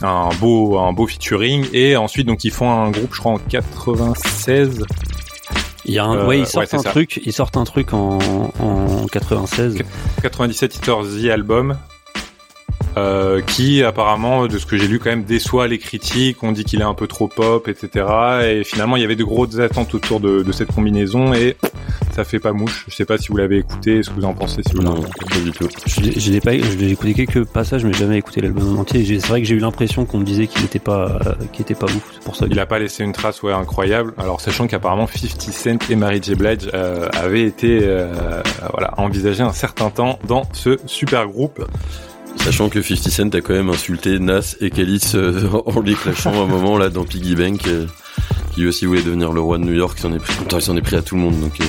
un beau un beau featuring. Et ensuite donc ils font un groupe, je crois en 96. Il y a un, Euh, ouais, ils ouais, sortent c'est un ça. truc, ils sortent un truc en, en 96. 97 Hitters The Album. Euh, qui apparemment, de ce que j'ai lu, quand même déçoit les critiques. On dit qu'il est un peu trop pop, etc. Et finalement, il y avait de grosses attentes autour de, de cette combinaison et ça fait pas mouche. Je sais pas si vous l'avez écouté, ce que vous en pensez, si vous Non, l'avez pas du tout. Je, l'ai- je l'ai pas, je l'ai écouté quelques passages, mais jamais écouté l'album en entier. C'est vrai que j'ai eu l'impression qu'on me disait qu'il était pas, euh, qu'il était pas ouf. C'est pour ça. que- Il a pas laissé une trace ouais incroyable. Alors sachant qu'apparemment 50 Cent et Mary J Blige euh, avaient été euh, voilà envisagés un certain temps dans ce super groupe. Sachant que 50 Cent a quand même insulté Nas et Kellis euh, [laughs] en les clashant à un moment là dans Piggy Bank, euh, qui lui aussi voulait devenir le roi de New York, il s'en est pris, il s'en est pris à tout le monde. Donc, euh.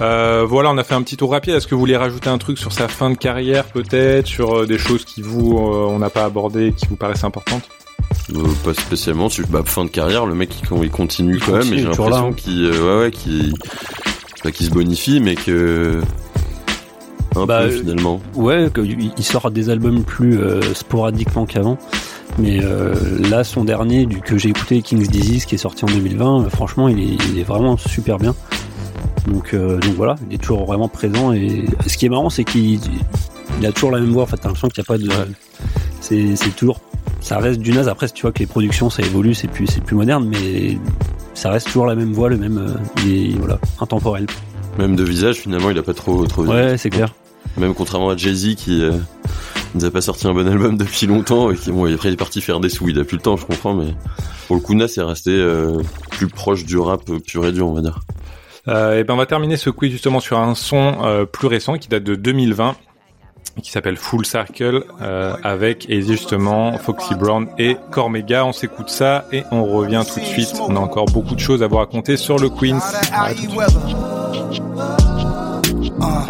Euh, voilà, on a fait un petit tour rapide. Est-ce que vous voulez rajouter un truc sur sa fin de carrière, peut-être, sur euh, des choses qui vous, euh, on n'a pas abordé, qui vous paraissent importantes? Euh, pas spécialement. sur- Bah, fin de carrière, le mec il, il continue quand même. continue, Et j'ai toujours là, l'impression hein. qu'il, euh, ouais, ouais, qu'il, pas qu'il se bonifie, mais que un Bah, peu euh, finalement. Ouais, il sort des albums plus euh, sporadiquement qu'avant. Mais euh, là, son dernier, du que j'ai écouté, King's Disease, qui est sorti en 2020, euh, franchement, il est, il est vraiment super bien. Donc, euh, donc voilà, il est toujours vraiment présent. Et ce qui est marrant, c'est qu'il il a toujours la même voix. En fait, t'as l'impression qu'il n'y a pas de. C'est c'est toujours. Ça reste du naze. Après, tu vois que les productions, ça évolue, c'est plus, c'est plus moderne, mais ça reste toujours la même voix, le même. il est voilà, intemporel. Même de visage, finalement, il a pas trop trop. Ouais, c'est clair. Même contrairement à Jay Z qui euh, nous a pas sorti un bon album depuis longtemps et qui bon après il est parti faire des sous, il a plus le temps, je comprends, mais pour le coup Nas est resté euh, plus proche du rap pur et dur, on va dire. euh, Et ben, on va terminer ce quiz justement sur un son euh, plus récent qui date de 2020 qui s'appelle Full Circle euh, avec et justement Foxy Brown et Cormega. On s'écoute ça et on revient tout de suite. On a encore beaucoup de choses à vous raconter sur le Queens. À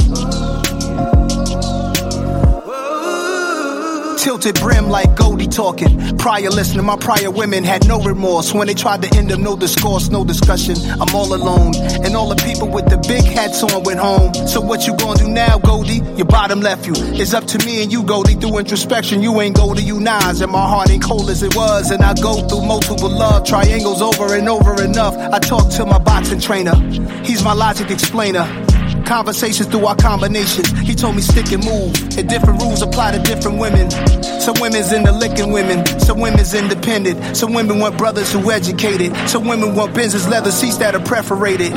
Tilted brim like Goldie talking. Prior listener, my prior women had no remorse. When they tried to end them, no discourse, no discussion. I'm all alone. And all the people with the big hats on went home. So what you gonna do now, Goldie? Your bottom left you. It's up to me and you, Goldie. Through introspection, you ain't Goldie, you Nas. And my heart ain't cold as it was. And I go through multiple love triangles over and over enough. I talk to my boxing trainer. He's my logic explainer. Conversations through our combinations. He told me stick and move. And different rules apply to different women. Some women's into licking women. Some women's independent. Some women want brothers who educated. Some women want Benz's leather seats that are perforated.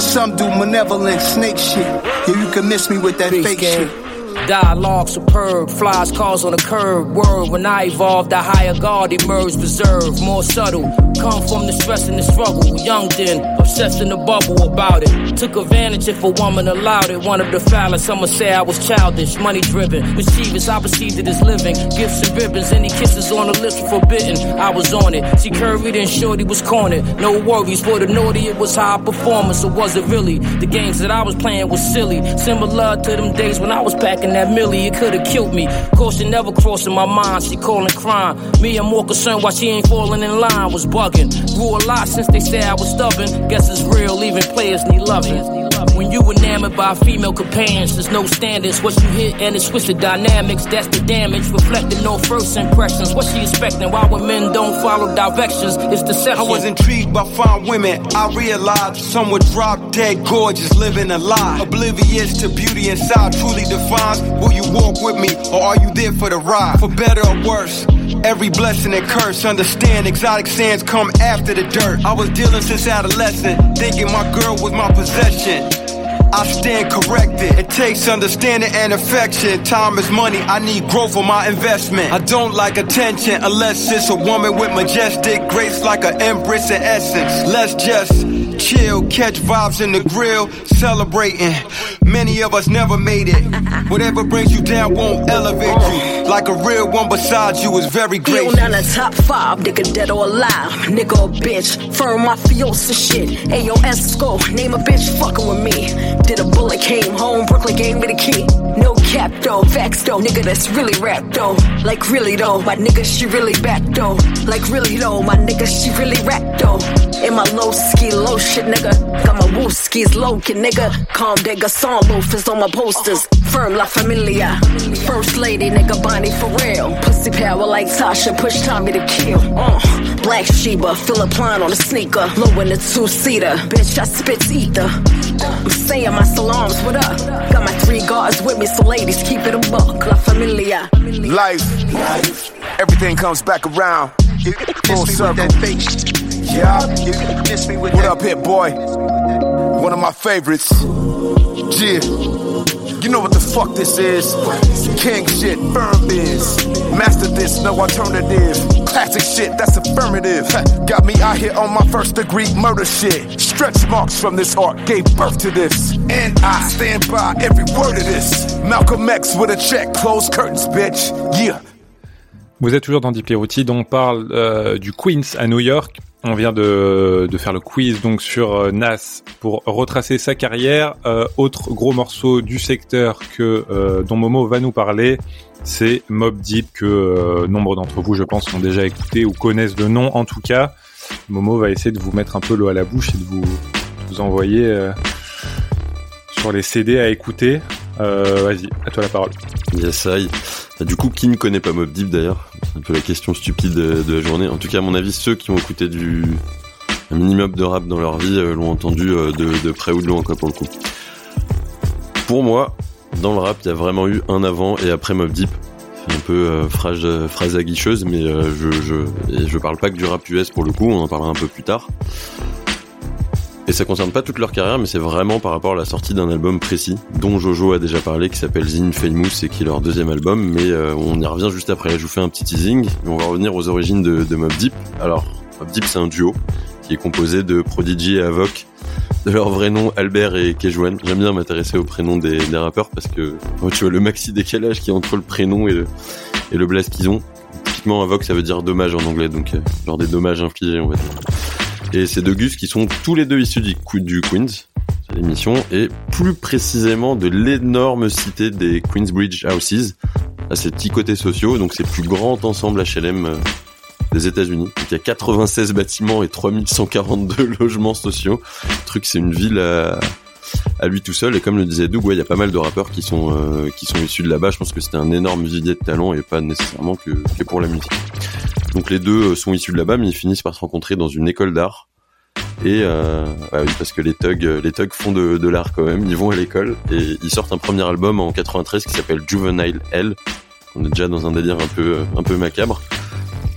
Some do malevolent snake shit. Yeah, you can miss me with that Peace, fake shit. Dialogue superb, flies cars on the curb. Word when I evolved, the higher guard emerged, reserved, more subtle. Come from the stress and the struggle. Young then, obsessed in the bubble about it. Took advantage if a woman allowed it. Wanted to foul it. Some would say I was childish, money driven. Mischievous, I perceived it as living. Gifts and ribbons, any kisses on the lips were forbidden. I was on it. She curried and shorty was cornered. No worries for the naughty, it was high performance. Or was it really? The games that I was playing was silly. Similar to them days when I was packing that millie, it could've killed me. Caution never crossing my mind, she calling crime. Me, I'm more concerned why she ain't falling in line, was bugging. Grew a lot since they said I was stubborn. Guess it's real, even players need loving. When you enamored by female companions, there's no standards. What you hit and it switch the dynamics, that's the damage. Reflecting no first impressions. What she expecting? Why when men don't follow directions? It's the I was intrigued by fine women. I realized some would drop dead gorgeous, living a lie. Oblivious to beauty inside truly defines will you walk with me or are you there for the ride? For better or worse. Every blessing and curse, understand exotic sands come after the dirt. I was dealing since adolescent, thinking my girl was my possession. I stand corrected. It takes understanding and affection. Time is money. I need growth for my investment. I don't like attention unless it's a woman with majestic grace like an empress in essence. Let's just chill, catch vibes in the grill, celebrating. Many of us never made it. Whatever brings you down won't elevate you. Like a real one beside you is very Feel gracious. down the top five, nigga dead or alive. Nigga or bitch, firm mafiosa shit. Ayo Esco, name a bitch fucking with me. Cap though, facts though, nigga that's really rap though. Like really though, my nigga she really back though. Like really though, my nigga she really rap though. In my low ski, low shit nigga. Got my woo skis low kid nigga. Calm nigga, song loafers on my posters. Firm La Familia. First lady nigga Bonnie for real. Pussy power like Tasha, push Tommy to kill. Uh, Black Sheba, Philip Line on the sneaker. Low in the two seater. Bitch, I spit ether. I'm saying my salams, what up? Got my three guards with me, so ladies, keep it a buck. La Familia. Life, everything comes back around. Full circle. Yeah. You can miss me with that. What up, hit boy? One of my favorites. Yeah. You know what the fuck this is? King shit, firm biz. Master this, no alternative. Classic shit, that's affirmative. Got me out here on my first degree murder shit. Stretch marks from this art gave birth to this. And I stand by every word of this. Malcolm X with a check, close curtains, bitch. Yeah. Vous êtes toujours dans Routy, dont on parle euh, du Queens à New York. On vient de, faire le quiz donc sur euh, Nas pour retracer sa carrière. Euh, autre gros morceau du secteur que euh, dont Momo va nous parler, c'est Mob Deep que nombre d'entre vous, je pense, ont déjà écouté ou connaissent de nom. En tout cas, Momo va essayer de vous mettre un peu l'eau à la bouche et de vous, vous envoyer sur les CD à écouter. Euh, Vas-y, à toi la parole. Yes, I. Du coup, qui ne connaît pas Mob Deep d'ailleurs? C'est un peu la question stupide de, la journée. En tout cas, à mon avis, ceux qui ont écouté du un minimum de rap dans leur vie euh, l'ont entendu euh, de, près ou de loin, quoi, pour le coup. Pour moi, dans le rap, il y a vraiment eu un avant et après Mob Deep. C'est un peu euh, phrase, aguicheuse, mais je, je, je parle pas que du rap US pour le coup, on en parlera un peu plus tard. Et ça concerne pas toute leur carrière, mais c'est vraiment par rapport à la sortie d'un album précis, dont Jojo a déjà parlé, qui s'appelle The Infamous et qui est leur deuxième album, mais euh, on y revient juste après. Je vous fais un petit teasing, et on va revenir aux origines de, de Mob Deep. Alors, Mob Deep, c'est un duo qui est composé de Prodigy et Avoc, de leur vrai nom Albert et Kejuan. J'aime bien m'intéresser au prénom des, des rappeurs parce que tu vois le maxi décalage qui est entre le prénom et le, et le qu'ils ont. Typiquement, Avoc, ça veut dire dommage en anglais, donc euh, genre des dommages infligés, on va dire. Et ces deux qui sont tous les deux issus du, Queens, c'est l'émission, et plus précisément de l'énorme cité des Queensbridge Houses, à ces petits côtés sociaux, donc c'est le plus grand ensemble HLM euh, des États-Unis. Il y a 96 bâtiments et 3142 [laughs] logements sociaux. Le truc, c'est une ville à, à lui tout seul. Et comme le disait Doug, ouais, il y a pas mal de rappeurs qui sont euh, qui sont issus de là-bas. Je pense que c'était un énorme vivier de talent et pas nécessairement que, que pour la musique. Donc les deux euh, sont issus de là-bas, mais ils finissent par se rencontrer dans une école d'art. Et euh, ah oui, parce que les thugs, thugs font de, l'art quand même. Ils vont à l'école et ils sortent un premier album en 93 qui s'appelle Juvenile Hell. On est déjà dans un délire un peu un peu macabre.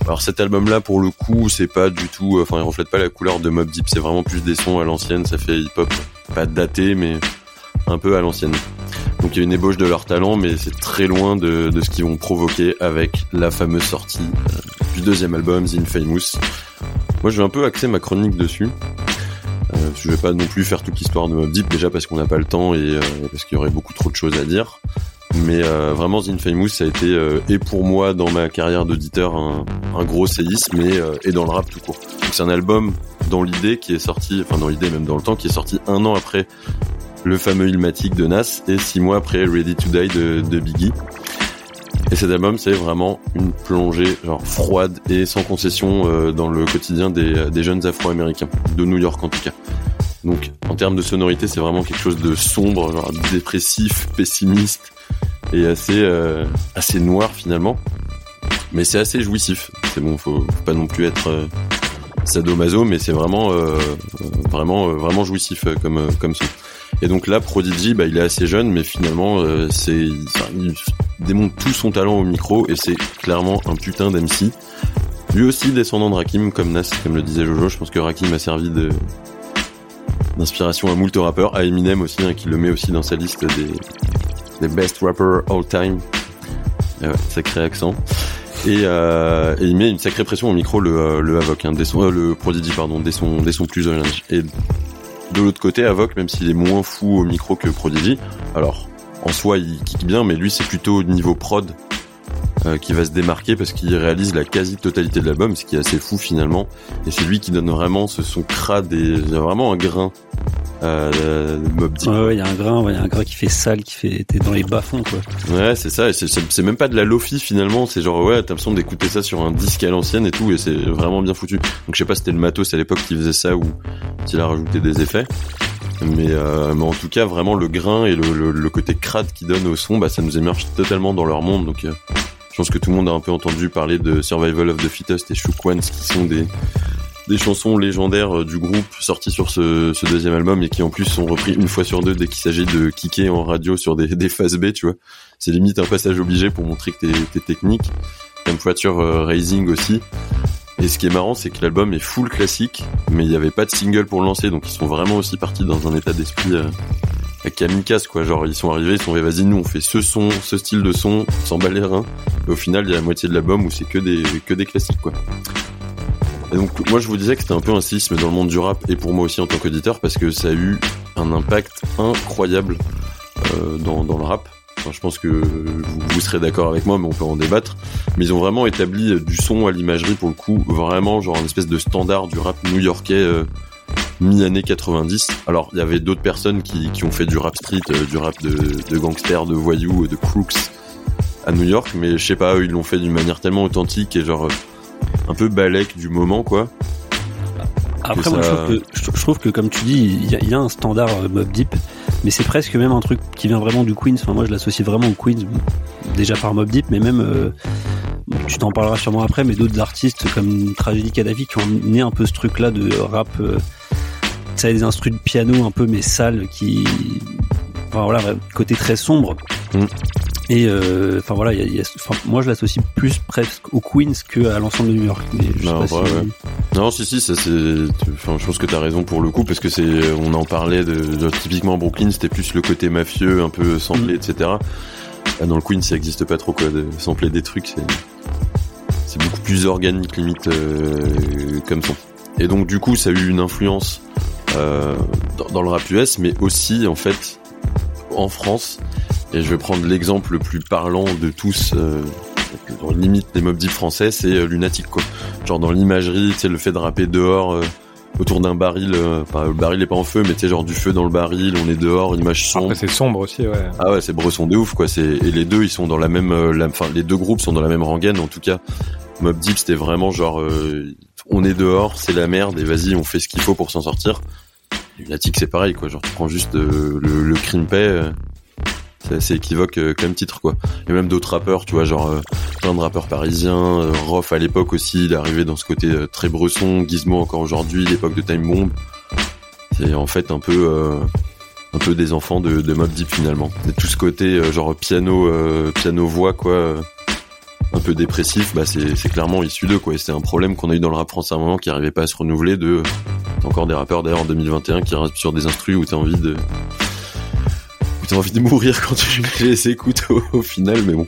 Alors cet album-là, pour le coup, c'est pas du tout, enfin, il reflète pas la couleur de Mob Deep. C'est vraiment plus des sons à l'ancienne. Ça fait hip-hop, pas daté, mais un peu à l'ancienne. Donc il y a une ébauche de leur talent, mais c'est très loin de, ce qu'ils vont provoquer avec la fameuse sortie euh, du deuxième album, The Infamous. Moi, je vais un peu axer ma chronique dessus. Euh, je vais pas non plus faire toute l'histoire de Mob Deep, déjà parce qu'on n'a pas le temps et euh, parce qu'il y aurait beaucoup trop de choses à dire. Mais euh, vraiment, The Infamous, ça a été, et pour moi, dans ma carrière d'auditeur, un, gros séisme, et, dans le rap tout court. C'est un album, dans l'idée, qui est sorti, enfin dans l'idée, même dans le temps, qui est sorti un an après le fameux Ilmatic de Nas, et six mois après Ready to Die de, Biggie. Et cet album, c'est vraiment une plongée froide et sans concession euh, dans le quotidien des, jeunes Afro-Américains, de New York en tout cas. Donc en termes de sonorité, c'est vraiment quelque chose de sombre, dépressif, pessimiste et assez euh, assez noir finalement. Mais c'est assez jouissif. C'est bon, faut, faut pas non plus être euh, sadomaso, mais c'est vraiment vraiment jouissif comme comme. Et donc là, Prodigy, bah, il est assez jeune, mais finalement, euh, c'est il démontre tout son talent au micro et c'est clairement un putain d'MC. Lui aussi descendant de Rakim, comme Nas, comme le disait Jojo. Je pense que Rakim a servi de d'inspiration à moult rappeurs, à Eminem aussi, hein, qui le met aussi dans sa liste des, best rappers all time. Ouais, sacré accent. Et, euh, et il met une sacrée pression au micro le, euh, le Avoc, hein, euh, le Prodigy pardon, dès son, plus jeune de l'autre côté, Avoc, même s'il est moins fou au micro que Prodigy, alors en soi il kick bien, mais lui c'est plutôt au niveau prod euh, qui va se démarquer parce qu'il réalise la quasi-totalité de l'album, ce qui est assez fou finalement. Et c'est lui qui donne vraiment ce son crade et il y a vraiment un grain euh, de Mob Deep. Ouais, ouais, il y a un grain, ouais, il y a un grain qui fait sale, qui fait, t'es dans les bas-fonds, quoi. Ouais, c'est ça. Et c'est même pas de la lofi finalement. C'est genre ouais, t'as l'impression d'écouter ça sur un disque à l'ancienne et tout, et c'est vraiment bien foutu. Donc je sais pas si c'était le matos à l'époque qui faisait ça ou s'il a rajouté des effets. Mais, euh, mais en tout cas, vraiment le grain et le, le, le côté crade qui donne au son, bah ça nous émerge totalement dans leur monde. Donc euh, je pense que tout le monde a un peu entendu parler de Survival of the Fittest et Shook Ones qui sont des des chansons légendaires euh, du groupe sorties sur ce, ce deuxième album et qui en plus sont repris une fois sur deux dès qu'il s'agit de kicker en radio sur des, des phases B, tu vois. C'est limite un passage obligé pour montrer que t'es t'es technique. Temperature euh, Rising aussi. Et ce qui est marrant, c'est que l'album est full classique, mais il n'y avait pas de single pour le lancer, donc ils sont vraiment aussi partis dans un état d'esprit euh, kamikaze quoi. Genre ils sont arrivés, ils sont vas-y nous on fait ce son, ce style de son, sans bat les reins. Et au final il y a la moitié de l'album où c'est que des que des classiques quoi. Et donc moi je vous disais que c'était un peu un sisme dans le monde du rap et pour moi aussi en tant qu'auditeur parce que ça a eu un impact incroyable euh, dans, dans le rap. Enfin, je pense que vous, vous serez d'accord avec moi, mais on peut en débattre. Mais ils ont vraiment établi du son à l'imagerie pour le coup, vraiment genre une espèce de standard du rap new-yorkais euh, mi-année 90. Alors il y avait d'autres personnes qui, qui ont fait du rap street, euh, du rap de, de gangsters, de voyous, euh, de crooks à New York, mais je sais pas, eux, ils l'ont fait d'une manière tellement authentique et genre euh, un peu balèque du moment quoi. Après, moi, je trouve, que, je, je trouve que, comme tu dis, il y, a- il y a un standard euh, Mob Deep, mais c'est presque même un truc qui vient vraiment du Queens. Enfin, moi, je l'associe vraiment au Queens, déjà par Mob Deep, mais même, euh, tu t'en parleras sûrement après, mais d'autres artistes comme Tragedy Kadhafi qui ont né un peu ce truc-là de rap, euh, ça a des instrus de piano un peu, mais sales, qui, voilà, côté très sombre. Mm. Et euh, enfin voilà, il y a- il y a- enfin, moi je l'associe plus presque au Queens que à l'ensemble de New York. Mais je sais Non, pas ouais, si- ouais. Non, si, si, ça c'est. Enfin, je pense que t'as raison pour le coup, parce que c'est. On en parlait de, de- typiquement à Brooklyn, c'était plus le côté mafieux, un peu samplé, Mm. etc. Ah, Dans le Queen, ça existe pas trop quoi, de sampler des trucs. C'est. C'est beaucoup plus organique limite euh, comme son. Et donc du coup, ça a eu une influence euh, dans, dans le rap US, mais aussi en fait en France. Et je vais prendre l'exemple le plus parlant de tous. Euh, dans limite des mob deep français, c'est euh, Lunatic quoi genre dans l'imagerie, tu sais, le fait de rapper dehors euh, autour d'un baril, euh, enfin le baril est pas en feu, mais tu sais genre du feu dans le baril, on est dehors, image sombre. Après, c'est sombre aussi, ouais. Ah ouais, c'est bresson de ouf quoi. C'est et les deux ils sont dans la même, enfin les deux groupes sont dans la même rengaine en tout cas. Mob Deep c'était vraiment genre on est dehors, c'est la merde et vas-y on fait ce qu'il faut pour s'en sortir. Lunatic c'est pareil quoi. Genre tu prends juste euh, le, le crime pay. euh, c'est équivoque euh, comme titre quoi. Et même d'autres rappeurs, tu vois, genre euh, plein de rappeurs parisiens, euh, Rof à l'époque aussi, il est arrivé dans ce côté très bresson, Gizmo encore aujourd'hui, l'époque de Time Bomb. C'est en fait un peu un peu des enfants de, de Mob Deep finalement. Et tout ce côté genre piano piano voix quoi, un peu dépressif, bah c'est clairement issu d'eux quoi. C'est un problème qu'on a eu dans le rap français à un moment qui arrivait pas à se renouveler. De encore des rappeurs d'ailleurs en 2021 qui restent sur des instrus où t'as envie de où t'as envie de mourir [laughs] quand tu les écoutes au final, mais bon.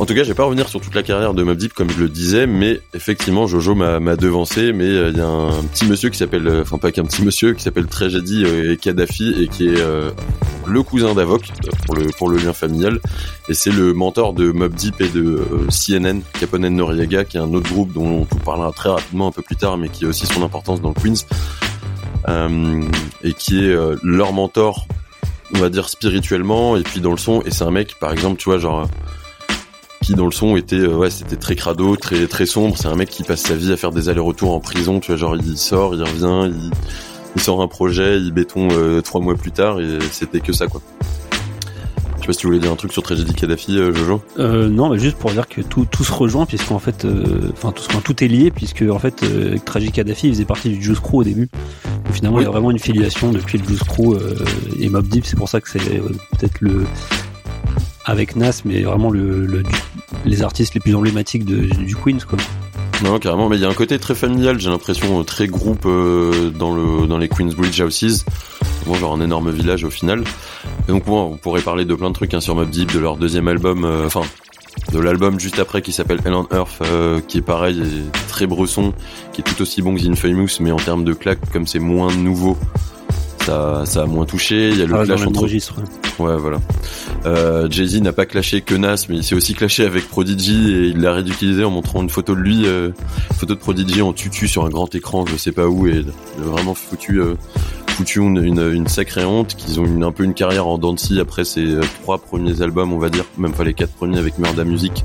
En tout cas, je vais pas revenir sur toute la carrière de Mob Deep comme je le disais, mais effectivement, Jojo m'a devancé. Mais euh, il y a un petit monsieur qui s'appelle, euh, enfin pas qu'un petit monsieur, qui s'appelle Tragedy euh, et Kadhafi et qui est le cousin d'Avoc euh, pour le pour le lien familial. Et c'est le mentor de Mob Deep et de euh, CNN, Caponen Noriega, qui est un autre groupe dont on parlera très rapidement un peu plus tard, mais qui a aussi son importance dans le Queens et qui est leur mentor, on va dire spirituellement et puis dans le son. Et c'est un mec, par exemple, tu vois, genre qui dans le son était euh, ouais c'était très crado très très sombre c'est un mec qui passe sa vie à faire des allers-retours en prison tu vois genre il sort il revient il, il sort un projet il béton euh, trois mois plus tard et c'était que ça quoi je sais pas si tu voulais dire un truc sur Tragedy Kadhafi euh, Jojo Euh, non, mais juste pour dire que tout, tout se rejoint, puisqu'en fait, enfin tout, tout est lié, puisque en fait, Tragic Kadhafi il faisait partie du Juice Crew au début. Donc, finalement, il y a vraiment une filiation depuis le Juice Crew et Mob Deep. C'est pour ça que c'est peut-être le avec Nas, mais vraiment le, le- les artistes les plus emblématiques du Queens, quoi. Non, carrément, mais il y a un côté très familial, j'ai l'impression, euh, très groupe euh, dans le dans les Queensbridge Houses. Bon, genre un énorme village au final. Et donc bon, on pourrait parler de plein de trucs hein, sur Mob Deep, de leur deuxième album, euh, enfin de l'album juste après qui s'appelle Hell on Earth, qui est pareil, très bresson, qui est tout aussi bon que The Infamous, mais en termes de claque, comme c'est moins nouveau, ça ça a moins touché. Il y a le dans clash entre registre. ouais. Ouais, voilà. Euh, Jay-Z n'a pas clashé que Nas, mais il s'est aussi clashé avec Prodigy et il l'a ridiculisé en montrant une photo de lui, euh, une photo de Prodigy en tutu sur un grand écran, je sais pas où, et il a vraiment foutu, euh, foutu une, une, une sacrée honte qu'ils ont une, un peu une carrière en scie après ces euh, trois premiers albums, on va dire, même pas les quatre premiers avec Murda Music.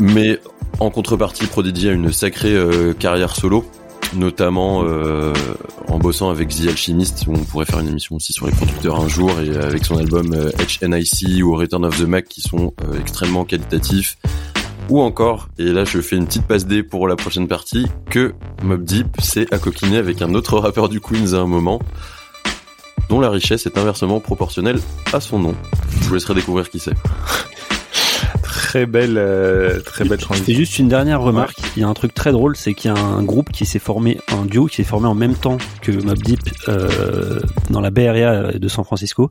Mais en contrepartie, Prodigy a une sacrée euh, carrière solo notamment euh, en bossant avec The Alchemist, où on pourrait faire une émission aussi sur les producteurs un jour, et avec son album euh, HNIC ou Return of the Mac qui sont euh, extrêmement qualitatifs. Ou encore, et là je fais une petite passe D pour la prochaine partie, que Mob Deep s'est accoquiné avec un autre rappeur du Queens à un moment, dont la richesse est inversement proportionnelle à son nom. Je vous laisserai découvrir qui c'est. [laughs] Très belle, euh, très belle transition. juste une dernière remarque, il y a un truc très drôle, c'est qu'il y a un groupe qui s'est formé, un duo qui s'est formé en même temps que Mob Deep euh, dans la Bay Area de San Francisco,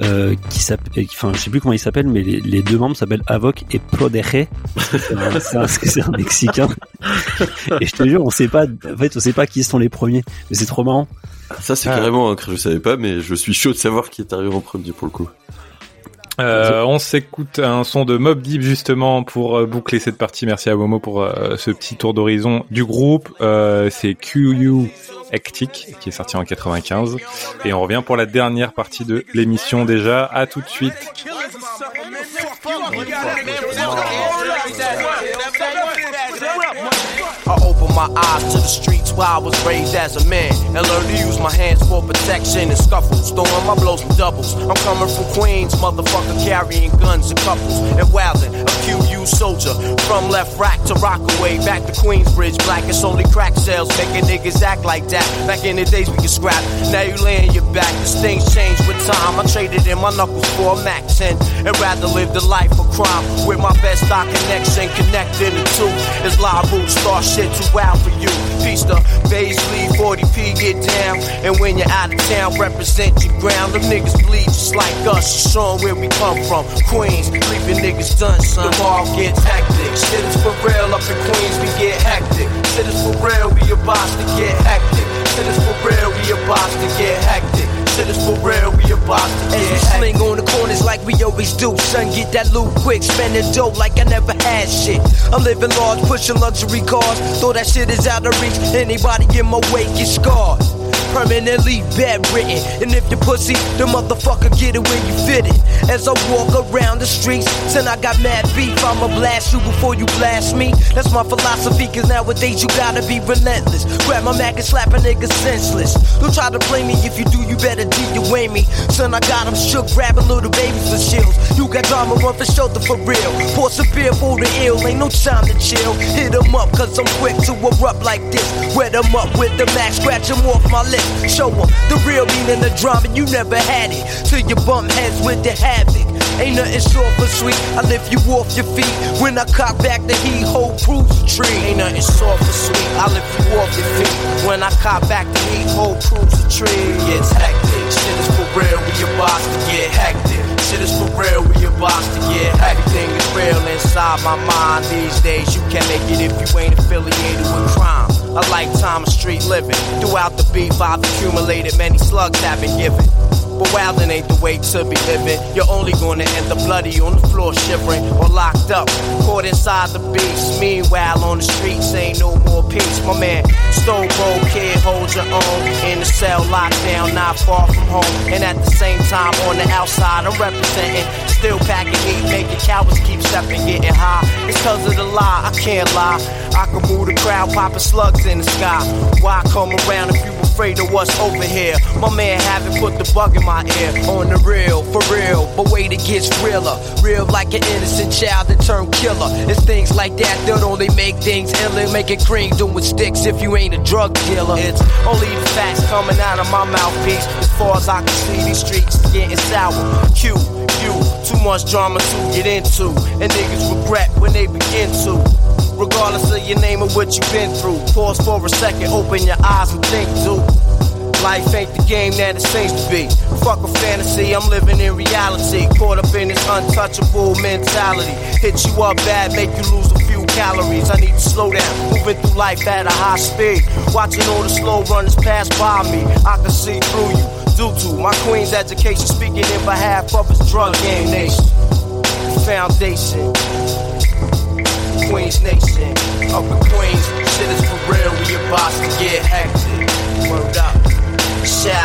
euh, qui s'appelle, enfin je sais plus comment il s'appelle, mais les, les deux membres s'appellent Avoc et Prodeje. C'est un, c'est un- c'est un mexicain. Et je te jure, on sait pas, en fait, on sait pas qui sont les premiers, mais c'est trop marrant. Ça, c'est Ah. carrément un je savais pas, mais je suis chaud de savoir qui est arrivé en premier pour le coup. Euh, on s'écoute un son de Mob Deep justement pour euh, boucler cette partie. Merci à Momo pour euh, ce petit tour d'horizon du groupe. Euh, c'est QU Hectic qui est sorti en 95 et on revient pour la dernière partie de l'émission déjà. À tout de suite. My eyes to the streets where I was raised as a man and learned to use my hands for protection and scuffles. Throwing my blows in doubles. I'm coming from Queens, motherfucker, carrying guns and couples and wildin'. A QU soldier from left rack to Rockaway, back to Queensbridge. Black it's only crack sales, making niggas act like that. Back in the days we could scrap. Now you laying your back. This things change with time. I traded in my knuckles for a Mac 10 and rather live the life of crime with my best stock connection connected in two. Is live root star shit too wild for you. To Paisley, 40p get down. And when you're out of town, represent your ground. Them niggas bleed just like us, showing where we come from. Queens, leaving niggas done, son. The ball gets hectic. Shit is for real up in Queens, we get hectic. Shit is for real, we about to get hectic. Shit is for real, we about to get hectic. Shit is for real, we about to get As we sling on the corners like we always do. Son, get that loot quick, spending dough like I never had shit. I'm living large, pushing luxury cars. Though that shit is out of reach, anybody in my way get scarred. Permanently bedridden. And if you pussy, the motherfucker get it where you fit it. As I walk around the streets, son, I got mad beef. I'ma blast you before you blast me. That's my philosophy, cause nowadays you gotta be relentless. Grab my Mac and slap a nigga senseless. Don't try to play me, if you do, you better DUA me. Son, I got 'em shook, grabbing little babies for shields. You got drama, run for shoulder for real. Pour some beer for the ill, ain't no time to chill. Hit 'em up, cause I'm quick to erupt like this. Wet 'em up with the Mac, scratch 'em off my lip. Show 'em the real meaning of drama, you never had it. Till you bump heads with the havoc. Ain't nothing short for sweet. I lift you off your feet. When I cock back the heat, whole proves the tree. Ain't nothing soft or sweet. I lift you off your feet. When I cop back the heat, whole crew's a tree. It's hectic. Shit is for real. We about to get hectic. Shit is for real. We about to get hectic. Everything is real inside my mind these days. You can't make it if you ain't affiliated with crime. A lifetime of street living. Throughout the beef, I've accumulated many slugs I've been given. But wildin' ain't the way to be living. You're only gonna end up bloody on the floor, shivering or locked up, caught inside the beast. Meanwhile, on the streets ain't no more peace. My man, Stone Cold Kid, hold your own in the cell, locked down, not far from home. And at the same time, on the outside, I'm representing, still packing heat, making cowards keep stepping, getting high. It's cause of the lie, I can't lie. I can move the crowd, popping slugs in the sky. Why come around if you afraid of what's over here? My man haven't put the bug in my ear. On the real, for real, but wait, it gets realer. Real like an innocent child that turned killer. It's things like that that only make things iller. Making cream doing sticks if you ain't a drug dealer. It's only the facts coming out of my mouthpiece. As far as I can see, these streets getting sour. Q, you, too much drama to get into. And niggas regret when they begin to. Regardless of your name or what you've been through. Pause for a second, open your eyes and think, dude. Life ain't the game that it seems to be. Fuck a fantasy, I'm living in reality. Caught up in this untouchable mentality. Hit you up bad, make you lose a few calories. I need to slow down, moving through life at a high speed. Watching all the slow runners pass by me, I can see through you. Due to my queen's education, speaking in behalf of his drug game nation. Foundation. Queens Nation, up in Queens, shit is for real, we about to get hectic. Word up. Shaolin,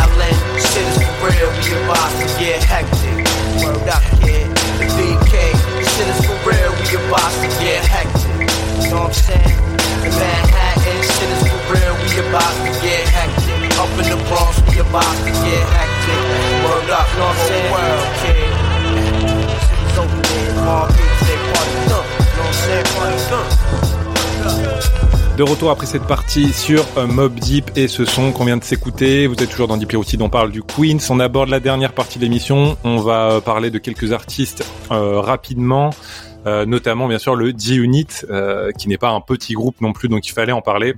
De retour après cette partie sur euh, Mob Deep et ce son qu'on vient de s'écouter. Vous êtes toujours dans Deep Routine, on parle du Queens. On aborde la dernière partie de l'émission. On va euh, parler de quelques artistes euh, rapidement. notamment bien sûr le G-Unit, euh, qui n'est pas un petit groupe non plus, donc il fallait en parler.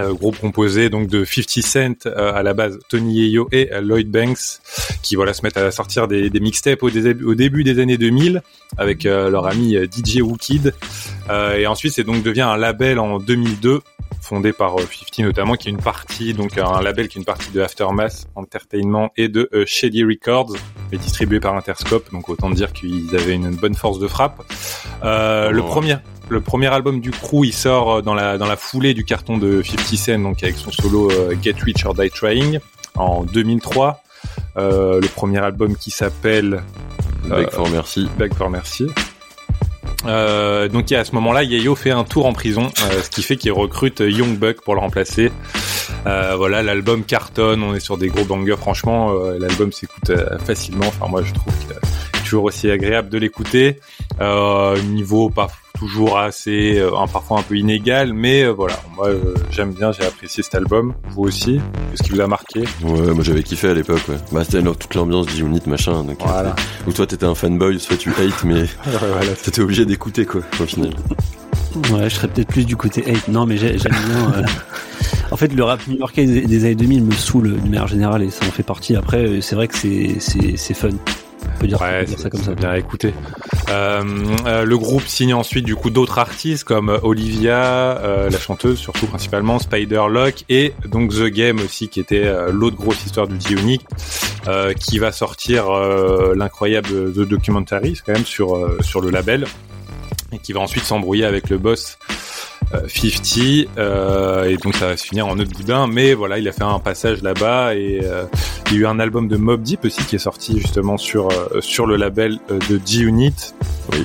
Euh, groupe composé donc de 50 Cent euh, à la base, Tony Yayo et euh, Lloyd Banks, qui voilà se mettent à sortir des, des mixtapes au, dé- au début des années 2000 avec euh, leur ami euh, DJ Wookid. Euh, et ensuite, c'est donc devient un label en 2002 fondé par euh, 50 notamment, qui est une partie, donc un label qui est une partie de Aftermath Entertainment et de euh, Shady Records, mais distribué par Interscope, donc autant dire qu'ils avaient une bonne force de frappe. Euh, Le premier, le premier album du crew, il sort euh, dans la dans la foulée du carton de 50 Cent, donc avec son solo euh, Get Rich or Die Trying en 2003. Euh, le premier album qui s'appelle Beg for Mercy. Beg for Mercy. Euh, donc à ce moment-là, Yayo fait un tour en prison, euh, ce qui fait qu'il recrute Young Buck pour le remplacer. Euh, voilà, l'album cartonne, on est sur des gros bangers. Franchement, l'album s'écoute facilement. Enfin, moi, je trouve que toujours aussi agréable de l'écouter. Euh, niveau pas toujours assez, euh, parfois un peu inégal, mais euh, voilà, moi euh, j'aime bien, j'ai apprécié cet album. Vous aussi, qu'est-ce qui vous a marqué? Ouais, moi j'avais kiffé à l'époque, ouais. Bah, c'était toute l'ambiance du unit, machin. Donc, Voilà. Ou toi t'étais un fanboy, soit tu hate, mais [laughs] t'étais obligé d'écouter, quoi, au final. Ouais, je serais peut-être plus du côté hate. Non, mais j'ai- j'aime bien. euh, [laughs] En fait, le rap new-yorkais des, des années 2000 me saoule de manière générale et ça en fait partie. Après, c'est vrai que c'est fun. Peut dire, Ouais, dire ça comme ça. bien à écouter. Euh, euh, le groupe signe ensuite du coup d'autres artistes comme Olivia, euh, la chanteuse surtout principalement, Spider Lock et donc The Game aussi qui était l'autre grosse histoire du G-Unit euh, qui va sortir l'incroyable The Documentary quand même sur sur le label et qui va ensuite s'embrouiller avec le boss 50 euh, et donc ça va se finir en autre boudin. Mais voilà il a fait un passage là-bas et euh, il y a eu un album de Mob Deep aussi qui est sorti justement sur euh, sur le label de G-Unit. Oui.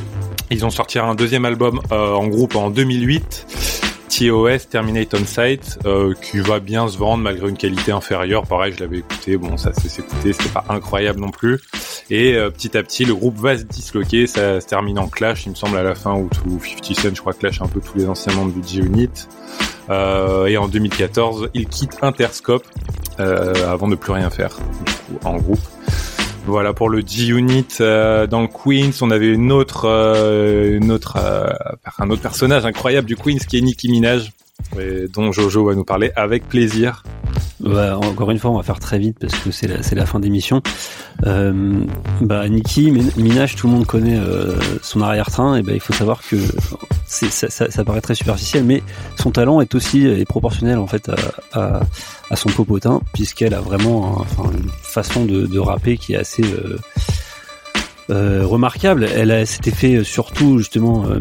ils ont sorti un deuxième album en groupe en 2008 TOS Terminate on Site euh, qui va bien se vendre malgré une qualité inférieure. Pareil je l'avais écouté. Bon ça c'est s'écouter c'était pas incroyable non plus. Et euh, petit à petit le groupe va se disloquer. Ça se termine en clash il me semble à la fin où tout 50 Cent je crois clash un peu tous les anciens membres du G-Unit. Euh, et en 2014 il quitte Interscope avant de plus rien faire en groupe voilà pour le G-Unit euh, dans le Queens. On avait une autre, euh, une autre, euh, un autre personnage incroyable du Queens qui est Nicki Minaj, et dont Jojo va nous parler avec plaisir. Bah, encore une fois, on va faire très vite parce que c'est la, fin d'émission. Euh, bah, Nicki Min- Minaj, tout le monde connaît euh, son arrière-train. Et ben, il faut savoir que ça, paraît très superficiel, mais son talent est aussi proportionnel en fait à, son popotin, puisqu'elle a vraiment une façon de, de rapper qui est assez euh, euh, remarquable. Elle s'était fait euh, surtout justement euh,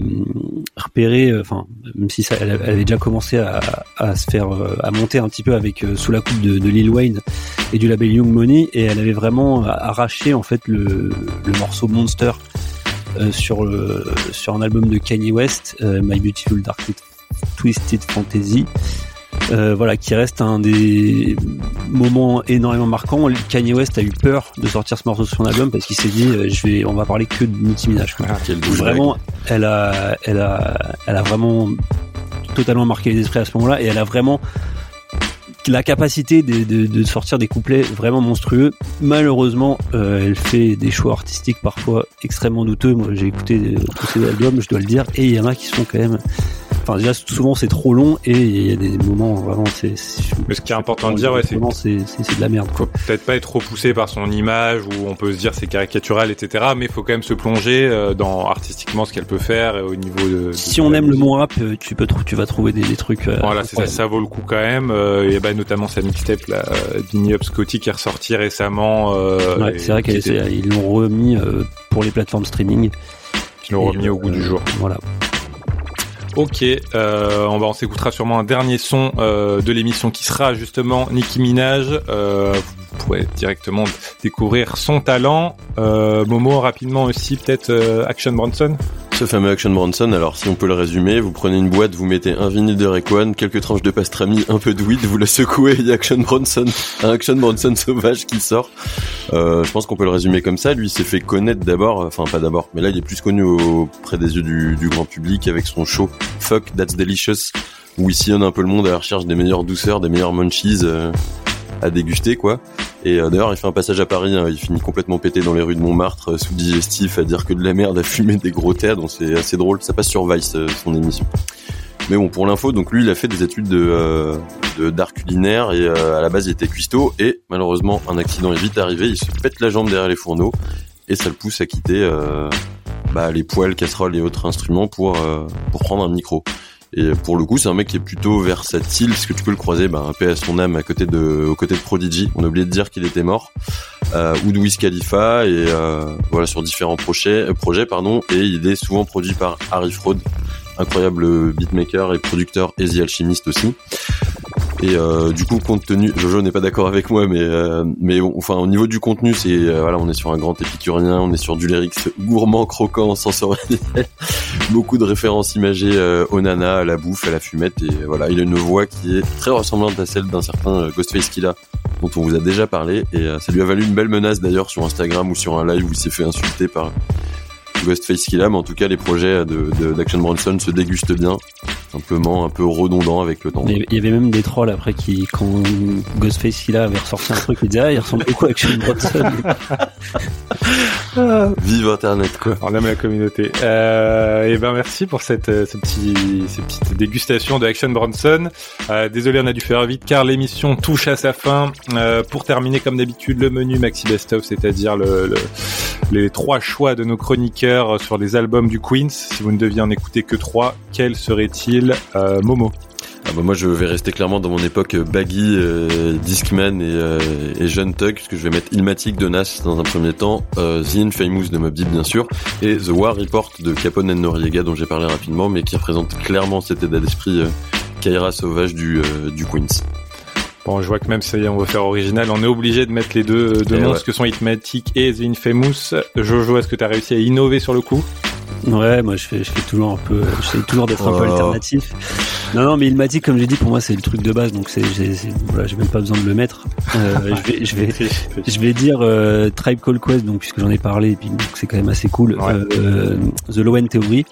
repérer, enfin même si ça, elle, avait déjà commencé à, se faire, à monter un petit peu avec sous la coupe de, Lil Wayne et du label Young Money, et elle avait vraiment arraché en fait le, morceau Monster sur sur un album de Kanye West, My Beautiful Dark Twisted Fantasy. Euh, voilà, qui reste un des moments énormément marquants. Kanye West a eu peur de sortir ce morceau sur son album parce qu'il s'est dit, euh, je vais, on va parler que de Nicki Minaj. douchebag. Vraiment, elle a, elle a, elle a vraiment totalement marqué les esprits à ce moment-là et elle a vraiment la capacité de, de, de sortir des couplets vraiment monstrueux. Malheureusement, euh, elle fait des choix artistiques parfois extrêmement douteux. Moi, j'ai écouté tous ses albums, je dois le dire, et il y en a qui sont quand même. Enfin, déjà, souvent c'est trop long et il y a des moments vraiment. C'est. Mais ce qui est important de dire, ouais, c'est c'est de la merde. Quoi. peut-être pas être trop poussé par son image où on peut se dire c'est caricatural, etc. Mais il faut quand même se plonger euh, dans artistiquement ce qu'elle peut faire et au niveau de. Si de on aime le mot rap, euh, tu peux tu vas trouver des, des trucs. euh, Voilà, c'est ça, ça vaut le coup quand même. Et bah, notamment sa mixtape, là, Up Scotty, qui est ressortie récemment. Ouais, c'est vrai qu'ils l'ont remis pour les plateformes streaming. qui l'ont remis au goût du jour. Voilà. Ok, euh, on va on s'écoutera sûrement un dernier son euh, de l'émission qui sera justement Nicki Minaj. Euh, vous pourrez directement découvrir son talent. Momo rapidement aussi peut-être Action Bronson? Ce fameux Action Bronson, alors si on peut le résumer, vous prenez une boîte, vous mettez un vinyle de Rayquan, quelques tranches de pastrami, un peu de weed, vous la secouez, il y a Action Bronson, un Action Bronson sauvage qui sort. Euh, je pense qu'on peut le résumer comme ça. Lui s'est fait connaître d'abord, enfin pas d'abord, mais là il est plus connu auprès des yeux du, du grand public avec son show Fuck That's Delicious, où il sillonne un peu le monde à la recherche des meilleures douceurs, des meilleures munchies euh, à déguster quoi. Et euh, d'ailleurs, il fait un passage à Paris, hein, il finit complètement pété dans les rues de Montmartre, euh, sous digestif, à dire que de la merde, à fumer des gros terres, donc c'est assez drôle. Ça passe sur Vice, euh, son émission. Mais bon, pour l'info, donc lui, il a fait des études de euh, d'art culinaire et euh, à la base, il était cuistot et malheureusement, un accident est vite arrivé. Il se pète la jambe derrière les fourneaux et ça le pousse à quitter bah, les poêles, casseroles et autres instruments pour pour prendre un micro. Et pour le coup, c'est un mec qui est plutôt versatile, parce que tu peux le croiser, bah, un peu à son âme, à côté de, aux côtés de Prodigy. On a oublié de dire qu'il était mort. Euh, ou Khalifa, et euh, voilà, sur différents projets, euh, projets, pardon. Et il est souvent produit par Harry Fraud, incroyable beatmaker et producteur et The Alchemist aussi. Et euh, du coup, compte tenu, Jojo n'est pas d'accord avec moi, mais euh, mais enfin au niveau du contenu, c'est euh, voilà, on est sur un grand épicurien, on est sur du lyrics gourmand, croquant, sensoriel, [laughs] beaucoup de références imagées euh, au nana, à la bouffe, à la fumette, et voilà, il a une voix qui est très ressemblante à celle d'un certain euh, Ghostface Killa, dont on vous a déjà parlé, et ça lui a valu une belle menace d'ailleurs sur Instagram ou sur un live où il s'est fait insulter par Ghostface Killa, mais en tout cas les projets de de- d'Action Bronson se dégustent bien, simplement un peu redondant avec le temps. Il y avait- même des trolls après qui, quand Ghostface Killa avait ressorti un truc, ils disaient ah, il ressemble beaucoup à Action Bronson. [laughs] Vive Internet quoi. On aime la communauté. Euh, et ben merci pour cette, euh, ce petit, ces petites dégustations de Action Bronson. Euh, désolé, on a dû faire vite car l'émission touche à sa fin. Euh, pour terminer, comme d'habitude, le menu Maxi Best of, c'est-à-dire le, le- les trois choix de nos chroniqueurs sur les albums du Queens. Si vous ne deviez en écouter que trois, quel serait-il, euh, Momo Ah bah moi je vais rester clairement dans mon époque euh, Baggy, euh, Discman et, euh, Jeune Tug, parce que je vais mettre Ilmatic de Nas dans un premier temps, euh, The Infamous de Deep bien sûr, et The War Report de Capone and Noriega dont j'ai parlé rapidement, mais qui représente clairement cet état d'esprit euh, Kaira sauvage du, euh, du Queens. Bon, je vois que même si on veut faire original, on est obligé de mettre les deux, deux noms, ouais. ce que sont Hitmatic et The Infamous. Jojo, est-ce que tu as réussi à innover sur le coup? Ouais, moi je fais, je fais toujours un peu, j'essaie toujours d'être un peu Oh. alternatif. Non, non, mais Ilmatic, comme j'ai dit, pour moi c'est le truc de base, donc c'est, j'ai, voilà, j'ai même pas besoin de le mettre. Euh, je vais, je vais, [laughs] je vais dire euh, Tribe Called Quest, donc puisque j'en ai parlé, et puis c'est quand même assez cool. Ouais. Euh, The Low End Theory,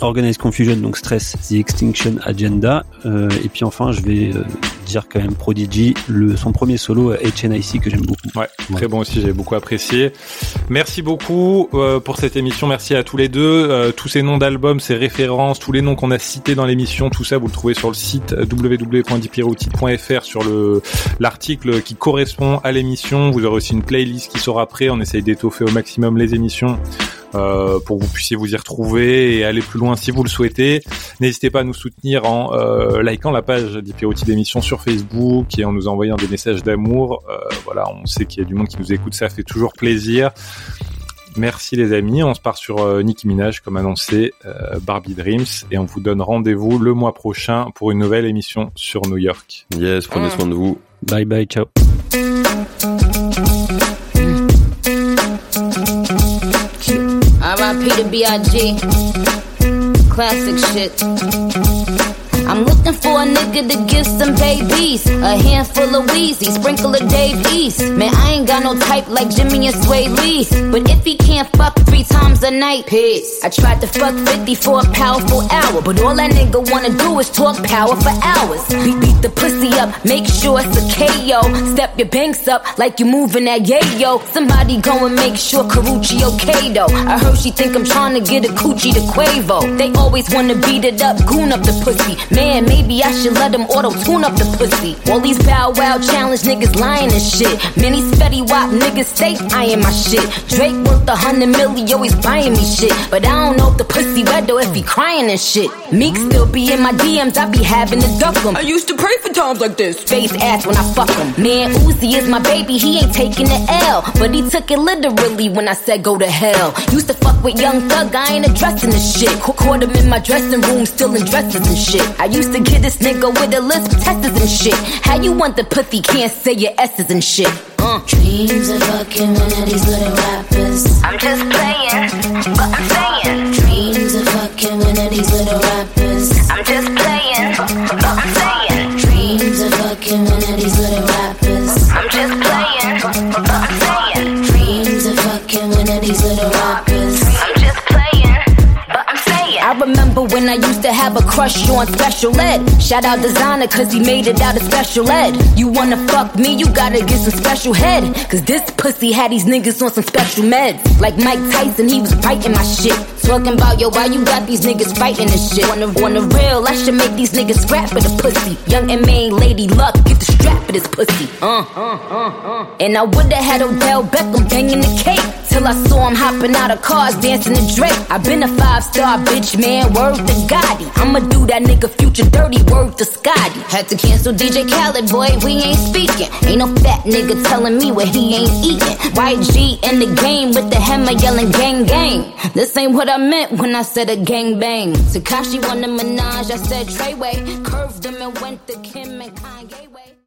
Organized Confusion, donc Stress, The Extinction Agenda, et puis enfin je vais dire quand même Prodigy, le son premier solo HNIC que j'aime beaucoup. Ouais, très bon aussi, j'ai beaucoup apprécié. Merci beaucoup euh, pour cette émission, merci à tous les deux. Euh, tous ces noms d'albums, ces références, tous les noms qu'on a cités dans l'émission, tout ça vous le trouvez sur le site www.dipieroutil.fr sur le l'article qui correspond à l'émission. Vous aurez aussi une playlist qui sera prête. On essaye d'étoffer au maximum les émissions. euh, pour que vous puissiez vous y retrouver et aller plus loin si vous le souhaitez. N'hésitez pas à nous soutenir en euh, likant la page d'Hypérotie d'émission sur Facebook et en nous envoyant des messages d'amour. Euh, voilà, on sait qu'il y a du monde qui nous écoute, ça fait toujours plaisir. Merci les amis, on se part sur euh, Nicki Minaj comme annoncé, euh, Barbie Dreams, et on vous donne rendez-vous le mois prochain pour une nouvelle émission sur New York. Yes, prenez soin de vous. Bye bye, ciao. R.I.P. to B.I.G. Classic shit. I'm looking for a nigga to give some babies. A handful of Wheezy, sprinkle of Dave East. Man, I ain't got no type like Jimmy and Sway Lee. But if he can't fuck three times a night, piss. I tried to fuck 50 for a powerful hour. But all that nigga wanna do is talk power for hours. Beat, beat the pussy up, make sure it's a KO. Step your banks up like you moving that yayo. Somebody go and make sure Karuchi okay though. I heard she think I'm trying to get a coochie to Quavo. They always wanna beat it up, goon up the pussy. Man, maybe I should let them auto tune up the pussy. All these bow wow challenge niggas lying and shit. Many spetty wop niggas stay eyeing my shit. Drake worth a hundred million, always buying me shit. But I don't know if the pussy wet though if he crying and shit. Meek still be in my DMs, I be having to duck him. I used to pray for times like this. Face ass when I fuck him. Man, Uzi is my baby, he ain't taking the L. But he took it literally when I said go to hell. Used to fuck with young thug, I ain't addressing this shit. Ca- Caught him in my dressing room, still in dresses and shit. I used to get this nigga with a lisp, testers and shit. How you want the pussy, can't say your S's and shit. Uh. Dreams of fucking one of these little rappers. I'm just playing, but I'm saying. Dreams of fucking one of these little rappers. I'm just playing, but I'm saying. Dreams of fucking one of these little rappers. Remember when I used to have a crush on special ed. Shout out designer cause he made it out of special ed. You wanna fuck me, you gotta get some special head. Cause this pussy had these niggas on some special meds. Like Mike Tyson, he was biting my shit. Talking about, yo, why you got these niggas fighting this shit? The, on the real, I should make these niggas scrap for the pussy. Young and main lady luck, get the strap for this pussy. Uh, uh, uh, uh. And I would've had Odell Beckham banging the cake. Till I saw him hopping out of cars, dancing to Drake. i been a five star bitch, man, word to Gotti. I'ma do that nigga future dirty, word to Scotty. Had to cancel DJ Khaled, boy, we ain't speaking. Ain't no fat nigga telling me what he ain't eating. YG in the game with the hammer yelling gang gang. This ain't what I meant when I said a gang bang. Takashi won the Minaj, I said Treyway. Curved him and went the king.